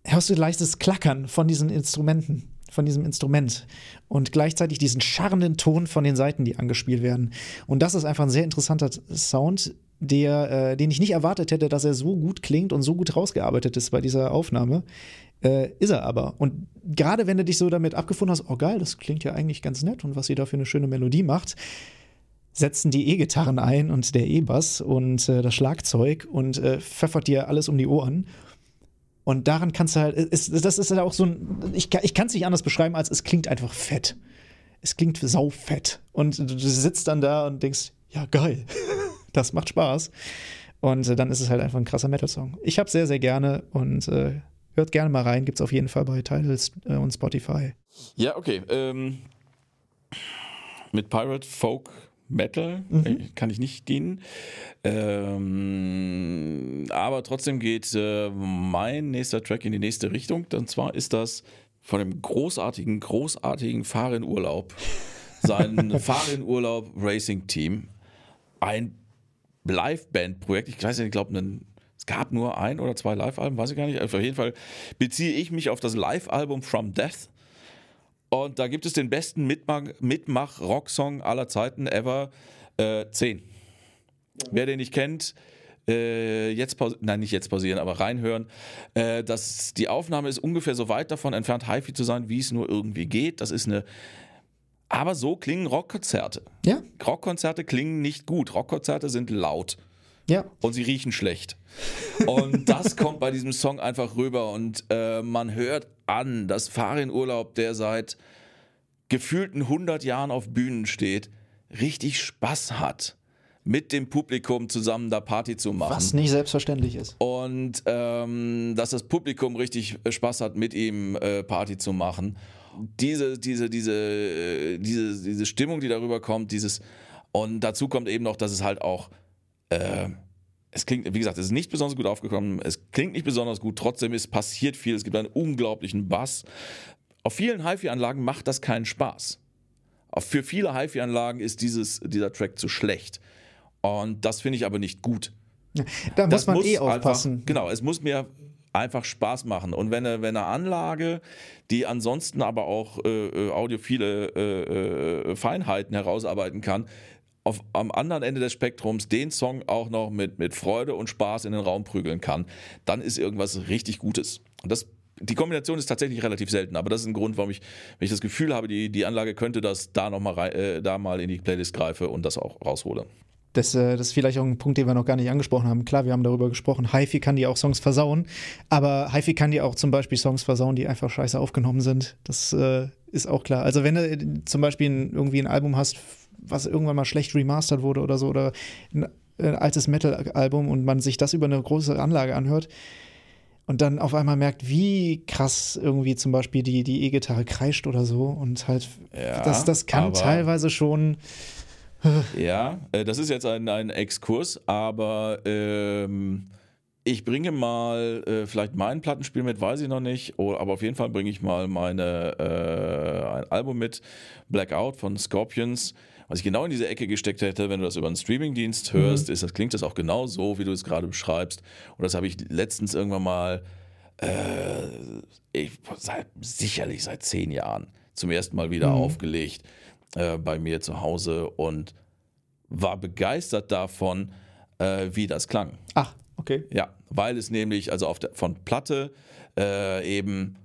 hörst du leichtes Klackern von diesen Instrumenten von diesem Instrument und gleichzeitig diesen scharrenden Ton von den Seiten, die angespielt werden. Und das ist einfach ein sehr interessanter Sound, der, äh, den ich nicht erwartet hätte, dass er so gut klingt und so gut rausgearbeitet ist bei dieser Aufnahme. Äh, ist er aber. Und gerade wenn du dich so damit abgefunden hast, oh geil, das klingt ja eigentlich ganz nett und was sie da für eine schöne Melodie macht, setzen die E-Gitarren ein und der E-Bass und äh, das Schlagzeug und äh, pfeffert dir alles um die Ohren. Und daran kannst du halt, ist, das ist halt auch so ein, ich, ich kann es nicht anders beschreiben, als es klingt einfach fett. Es klingt saufett. Und du, sitzt dann da und denkst, ja, geil, <laughs> das macht Spaß. Und äh, dann ist es halt einfach ein krasser Metal-Song. Ich hab's sehr, sehr gerne und äh, hört gerne mal rein. Gibt's auf jeden Fall bei Titles äh, und Spotify. Ja, okay. Ähm, mit Pirate Folk Metal, mhm. Äh, kann ich nicht dienen. Ähm, aber trotzdem geht äh, mein nächster Track in die nächste Richtung. Und zwar ist das von dem großartigen, großartigen Fahrenurlaub, sein <laughs> Fahrenurlaub Racing Team. Ein Live-Band-Projekt. Ich weiß nicht, ich glaube, es gab nur ein oder zwei Live-Alben, weiß ich gar nicht. Auf jeden Fall beziehe ich mich auf das Live-Album From Death und da gibt es den besten Mitmach-Rocksong aller Zeiten ever, äh, 10. Ja. Wer den nicht kennt, äh, jetzt pausieren, nein, nicht jetzt pausieren, aber reinhören. Äh, das, die Aufnahme ist ungefähr so weit davon entfernt, HiFi zu sein, wie es nur irgendwie geht. Das ist eine. Aber so klingen Rockkonzerte. Ja. Rockkonzerte klingen nicht gut. Rockkonzerte sind laut. Ja. Und sie riechen schlecht. Und das kommt bei diesem Song einfach rüber und äh, man hört an, dass Farin Urlaub, der seit gefühlten 100 Jahren auf Bühnen steht, richtig Spaß hat mit dem Publikum zusammen da Party zu machen. Was nicht selbstverständlich ist. Und ähm, dass das Publikum richtig Spaß hat, mit ihm äh, Party zu machen. Diese, diese, diese, äh, diese, diese Stimmung, die darüber kommt, dieses und dazu kommt eben noch, dass es halt auch äh, es klingt, wie gesagt, es ist nicht besonders gut aufgekommen, es klingt nicht besonders gut, trotzdem ist passiert viel, es gibt einen unglaublichen Bass. Auf vielen HiFi-Anlagen macht das keinen Spaß. Für viele HiFi-Anlagen ist dieses, dieser Track zu schlecht. Und das finde ich aber nicht gut. Da muss das man muss eh aufpassen. Einfach, genau, es muss mir einfach Spaß machen. Und wenn eine, wenn eine Anlage, die ansonsten aber auch äh, äh audiophile äh, äh, Feinheiten herausarbeiten kann, auf, am anderen Ende des Spektrums den Song auch noch mit, mit Freude und Spaß in den Raum prügeln kann, dann ist irgendwas richtig Gutes. Und das die Kombination ist tatsächlich relativ selten, aber das ist ein Grund, warum ich, wenn ich das Gefühl habe, die, die Anlage könnte das da noch mal, äh, da mal in die Playlist greife und das auch raushole. Das, äh, das ist vielleicht auch ein Punkt, den wir noch gar nicht angesprochen haben. Klar, wir haben darüber gesprochen, HiFi kann die auch Songs versauen, aber HiFi kann die auch zum Beispiel Songs versauen, die einfach scheiße aufgenommen sind. Das äh, ist auch klar. Also wenn du äh, zum Beispiel irgendwie ein Album hast, was irgendwann mal schlecht remastert wurde oder so, oder ein, ein altes Metal-Album und man sich das über eine große Anlage anhört, und dann auf einmal merkt, wie krass irgendwie zum Beispiel die, die E-Gitarre kreischt oder so. Und halt, ja, das, das kann teilweise schon <laughs> ja, äh, das ist jetzt ein, ein Exkurs, aber ähm, ich bringe mal äh, vielleicht mein Plattenspiel mit, weiß ich noch nicht, oh, aber auf jeden Fall bringe ich mal meine, äh, ein Album mit, Blackout von Scorpions. Was ich genau in diese Ecke gesteckt hätte, wenn du das über einen Streamingdienst hörst, mhm. ist, das klingt das auch genau so, wie du es gerade beschreibst. Und das habe ich letztens irgendwann mal, äh, ich, seit, sicherlich seit zehn Jahren, zum ersten Mal wieder mhm. aufgelegt äh, bei mir zu Hause und war begeistert davon, äh, wie das klang. Ach, okay. Ja, weil es nämlich, also auf der, von Platte äh, eben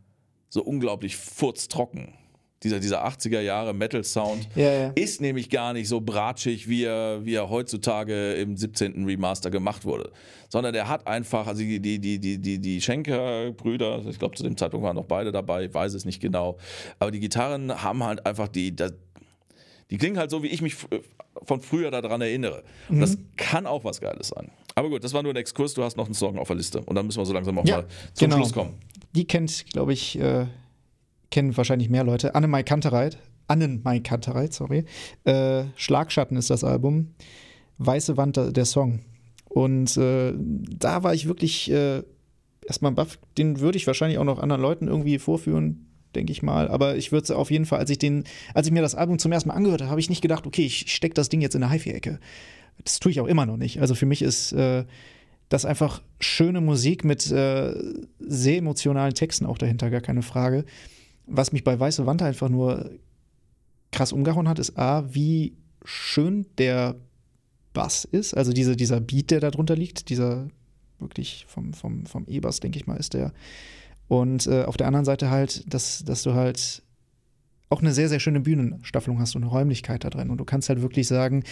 so unglaublich furztrocken dieser, dieser 80er Jahre Metal-Sound ja, ja. ist nämlich gar nicht so bratschig, wie er, wie er heutzutage im 17. Remaster gemacht wurde. Sondern er hat einfach, also die, die, die, die, die Schenker-Brüder, ich glaube zu dem Zeitpunkt waren noch beide dabei, ich weiß es nicht genau, aber die Gitarren haben halt einfach die, die klingen halt so, wie ich mich von früher daran erinnere. Und mhm. das kann auch was Geiles sein. Aber gut, das war nur ein Exkurs. Du hast noch einen Song auf der Liste. Und dann müssen wir so langsam auch ja, mal zum genau. Schluss kommen. Die kennt, glaube ich, äh, kennen wahrscheinlich mehr Leute. Anne-Mai Kantereit. Annen-Mai Kantereit, sorry. Äh, Schlagschatten ist das Album. Weiße Wand der Song. Und äh, da war ich wirklich äh, erstmal baff. Den würde ich wahrscheinlich auch noch anderen Leuten irgendwie vorführen denke ich mal. Aber ich würde auf jeden Fall, als ich den, als ich mir das Album zum ersten Mal angehört habe, habe ich nicht gedacht, okay, ich stecke das Ding jetzt in eine HiFi-Ecke. Das tue ich auch immer noch nicht. Also für mich ist äh, das einfach schöne Musik mit äh, sehr emotionalen Texten auch dahinter, gar keine Frage. Was mich bei Weiße Wand einfach nur krass umgehauen hat, ist A, wie schön der Bass ist, also diese, dieser Beat, der da drunter liegt, dieser wirklich vom, vom, vom E-Bass, denke ich mal, ist der und äh, auf der anderen Seite halt, dass, dass du halt auch eine sehr, sehr schöne Bühnenstaffelung hast und eine Räumlichkeit da drin. Und du kannst halt wirklich sagen,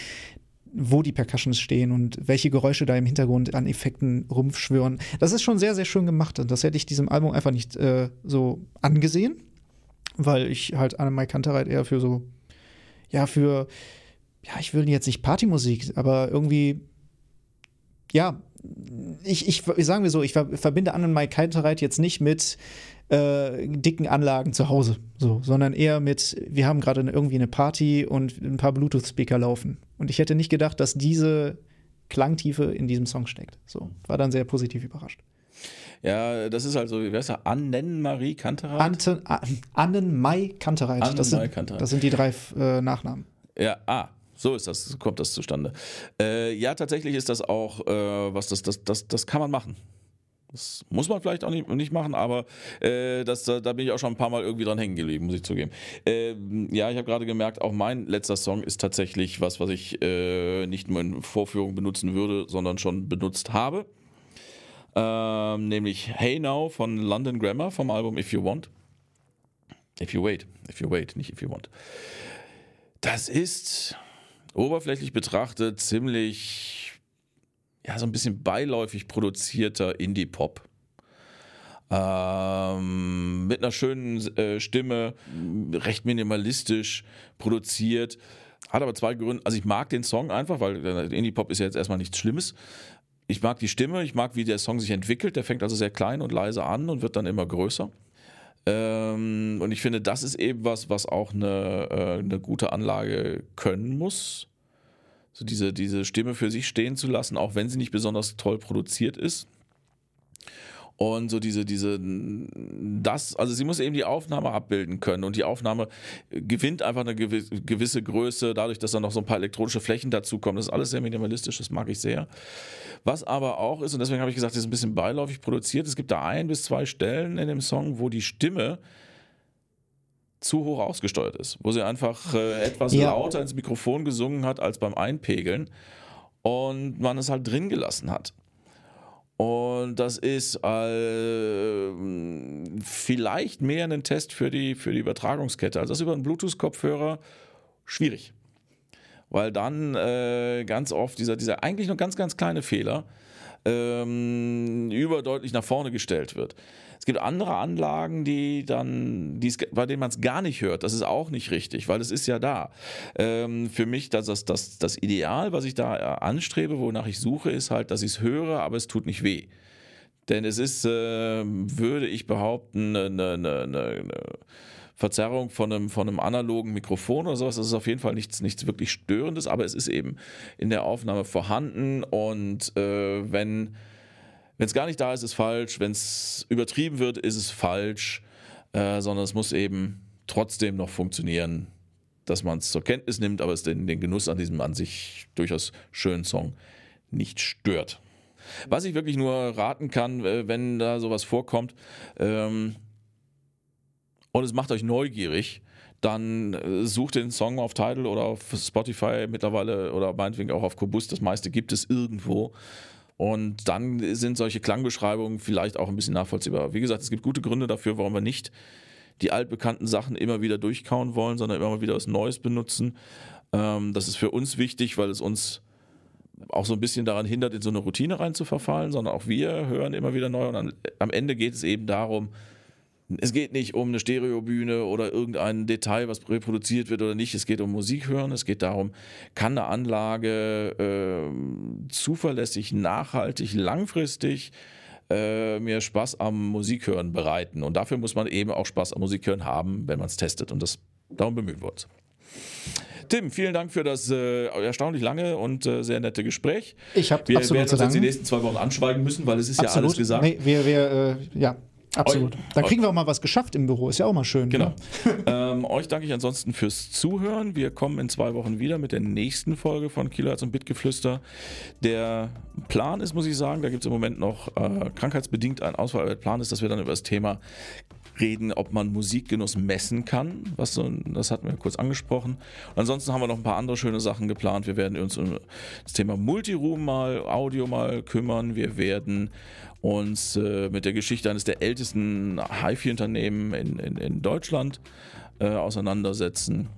wo die Percussions stehen und welche Geräusche da im Hintergrund an Effekten rumschwören. Das ist schon sehr, sehr schön gemacht. Und das hätte ich diesem Album einfach nicht äh, so angesehen, weil ich halt Anne-Mai Kantereit eher für so, ja, für, ja, ich will jetzt nicht Partymusik, aber irgendwie, ja, ich, ich, sagen wir so, ich verbinde An- und Mai Kaltereit jetzt nicht mit äh, dicken Anlagen zu Hause, so, sondern eher mit, wir haben gerade irgendwie eine Party und ein paar Bluetooth-Speaker laufen. Und ich hätte nicht gedacht, dass diese Klangtiefe in diesem Song steckt. So, war dann sehr positiv überrascht. Ja, das ist halt so, wie heißt er? Annen-Marie Kantereit? Ante, Annen-Mai Kantereit. Annen das, sind, Kantereit. das sind die drei äh, Nachnamen. Ja, ah, so ist das, kommt das zustande. Äh, ja, tatsächlich ist das auch, äh, was das, das, das, das kann man machen. Das muss man vielleicht auch nicht, nicht machen, aber äh, das, da, da, bin ich auch schon ein paar Mal irgendwie dran hängen geblieben, muss ich zugeben. Äh, ja, ich habe gerade gemerkt, auch mein letzter Song ist tatsächlich was, was ich äh, nicht nur in Vorführungen benutzen würde, sondern schon benutzt habe. Ähm, nämlich Hey Now von London Grammar vom Album If You Want. If You Wait, If You Wait, nicht If You Want. Das ist oberflächlich betrachtet ziemlich, ja, so ein bisschen beiläufig produzierter Indie-Pop. Ähm, mit einer schönen äh, Stimme, recht minimalistisch produziert. Hat aber zwei Gründe. Also ich mag den Song einfach, weil Indie-Pop ist ja jetzt erstmal nichts Schlimmes. Ich mag die Stimme, ich mag, wie der Song sich entwickelt. Der fängt also sehr klein und leise an und wird dann immer größer. Ähm, und ich finde, das ist eben was, was auch eine, äh, eine gute Anlage können muss. so diese, diese Stimme für sich stehen zu lassen, auch wenn sie nicht besonders toll produziert ist. Und so diese, diese, das, also sie muss eben die Aufnahme abbilden können und die Aufnahme gewinnt einfach eine gewisse Größe, dadurch, dass da noch so ein paar elektronische Flächen dazukommen. Das ist alles sehr minimalistisch, das mag ich sehr. Was aber auch ist, und deswegen habe ich gesagt, das ist ein bisschen beiläufig produziert, es gibt da ein bis zwei Stellen in dem Song, wo die Stimme zu hoch ausgesteuert ist, wo sie einfach äh, etwas ja. lauter ins Mikrofon gesungen hat als beim Einpegeln und man es halt drin gelassen hat. Und das ist äh, vielleicht mehr ein Test für die, für die Übertragungskette. Also das über einen Bluetooth-Kopfhörer schwierig. Weil dann äh, ganz oft dieser, dieser eigentlich nur ganz, ganz kleine Fehler ähm, überdeutlich nach vorne gestellt wird. Es gibt andere Anlagen, die dann, bei denen man es gar nicht hört. Das ist auch nicht richtig, weil es ist ja da. Ähm, für mich, das, das, das, das Ideal, was ich da äh, anstrebe, wonach ich suche, ist halt, dass ich es höre, aber es tut nicht weh. Denn es ist, äh, würde ich behaupten, eine, eine, eine, Verzerrung von einem, von einem analogen Mikrofon oder sowas. Das ist auf jeden Fall nichts, nichts wirklich Störendes, aber es ist eben in der Aufnahme vorhanden und äh, wenn es gar nicht da ist, ist falsch. Wenn es übertrieben wird, ist es falsch, äh, sondern es muss eben trotzdem noch funktionieren, dass man es zur Kenntnis nimmt, aber es den, den Genuss an diesem an sich durchaus schönen Song nicht stört. Was ich wirklich nur raten kann, äh, wenn da sowas vorkommt, ähm, und es macht euch neugierig, dann äh, sucht den Song auf Tidal oder auf Spotify mittlerweile oder meinetwegen auch auf Kobus. Das meiste gibt es irgendwo. Und dann sind solche Klangbeschreibungen vielleicht auch ein bisschen nachvollziehbar. Wie gesagt, es gibt gute Gründe dafür, warum wir nicht die altbekannten Sachen immer wieder durchkauen wollen, sondern immer mal wieder was Neues benutzen. Ähm, das ist für uns wichtig, weil es uns auch so ein bisschen daran hindert, in so eine Routine rein zu verfallen, sondern auch wir hören immer wieder neu. Und am Ende geht es eben darum, es geht nicht um eine Stereobühne oder irgendein Detail, was reproduziert wird oder nicht. Es geht um Musik hören. Es geht darum, kann eine Anlage äh, zuverlässig, nachhaltig, langfristig äh, mir Spaß am Musikhören bereiten. Und dafür muss man eben auch Spaß am Musikhören haben, wenn man es testet. Und das, darum bemühen wir uns. Tim, vielen Dank für das äh, erstaunlich lange und äh, sehr nette Gespräch. Ich habe absolut werden uns jetzt die nächsten zwei Wochen anschweigen müssen, weil es ist absolut. ja alles gesagt. Nee, wir, wir, äh, ja, Absolut. Dann kriegen wir auch mal was geschafft im Büro, ist ja auch mal schön. Genau. Ne? <laughs> ähm, euch danke ich ansonsten fürs Zuhören. Wir kommen in zwei Wochen wieder mit der nächsten Folge von Kilohertz und Bitgeflüster. Der Plan ist, muss ich sagen, da gibt es im Moment noch äh, krankheitsbedingt einen Ausfall, aber der Plan ist, dass wir dann über das Thema reden, ob man Musikgenuss messen kann. Was so, das hatten wir kurz angesprochen. Ansonsten haben wir noch ein paar andere schöne Sachen geplant. Wir werden uns um das Thema Multiroom mal, Audio mal kümmern. Wir werden uns äh, mit der Geschichte eines der ältesten HiFi-Unternehmen in, in, in, Deutschland äh, auseinandersetzen.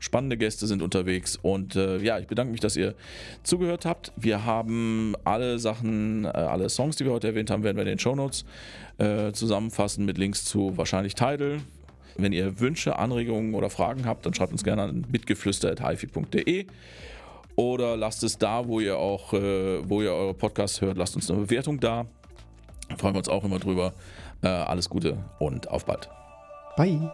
Spannende Gäste sind unterwegs und äh, ja, ich bedanke mich, dass ihr zugehört habt. Wir haben alle Sachen, äh, alle Songs, die wir heute erwähnt haben, werden wir in den Show Notes äh, zusammenfassen mit Links zu wahrscheinlich Tidal. Wenn ihr Wünsche, Anregungen oder Fragen habt, dann schreibt uns gerne an mitgeflüster.hifi.de oder lasst es da, wo ihr auch, äh, wo ihr eure Podcasts hört, lasst uns eine Bewertung da. Da freuen wir uns auch immer drüber. Äh, alles Gute und auf bald. Bye.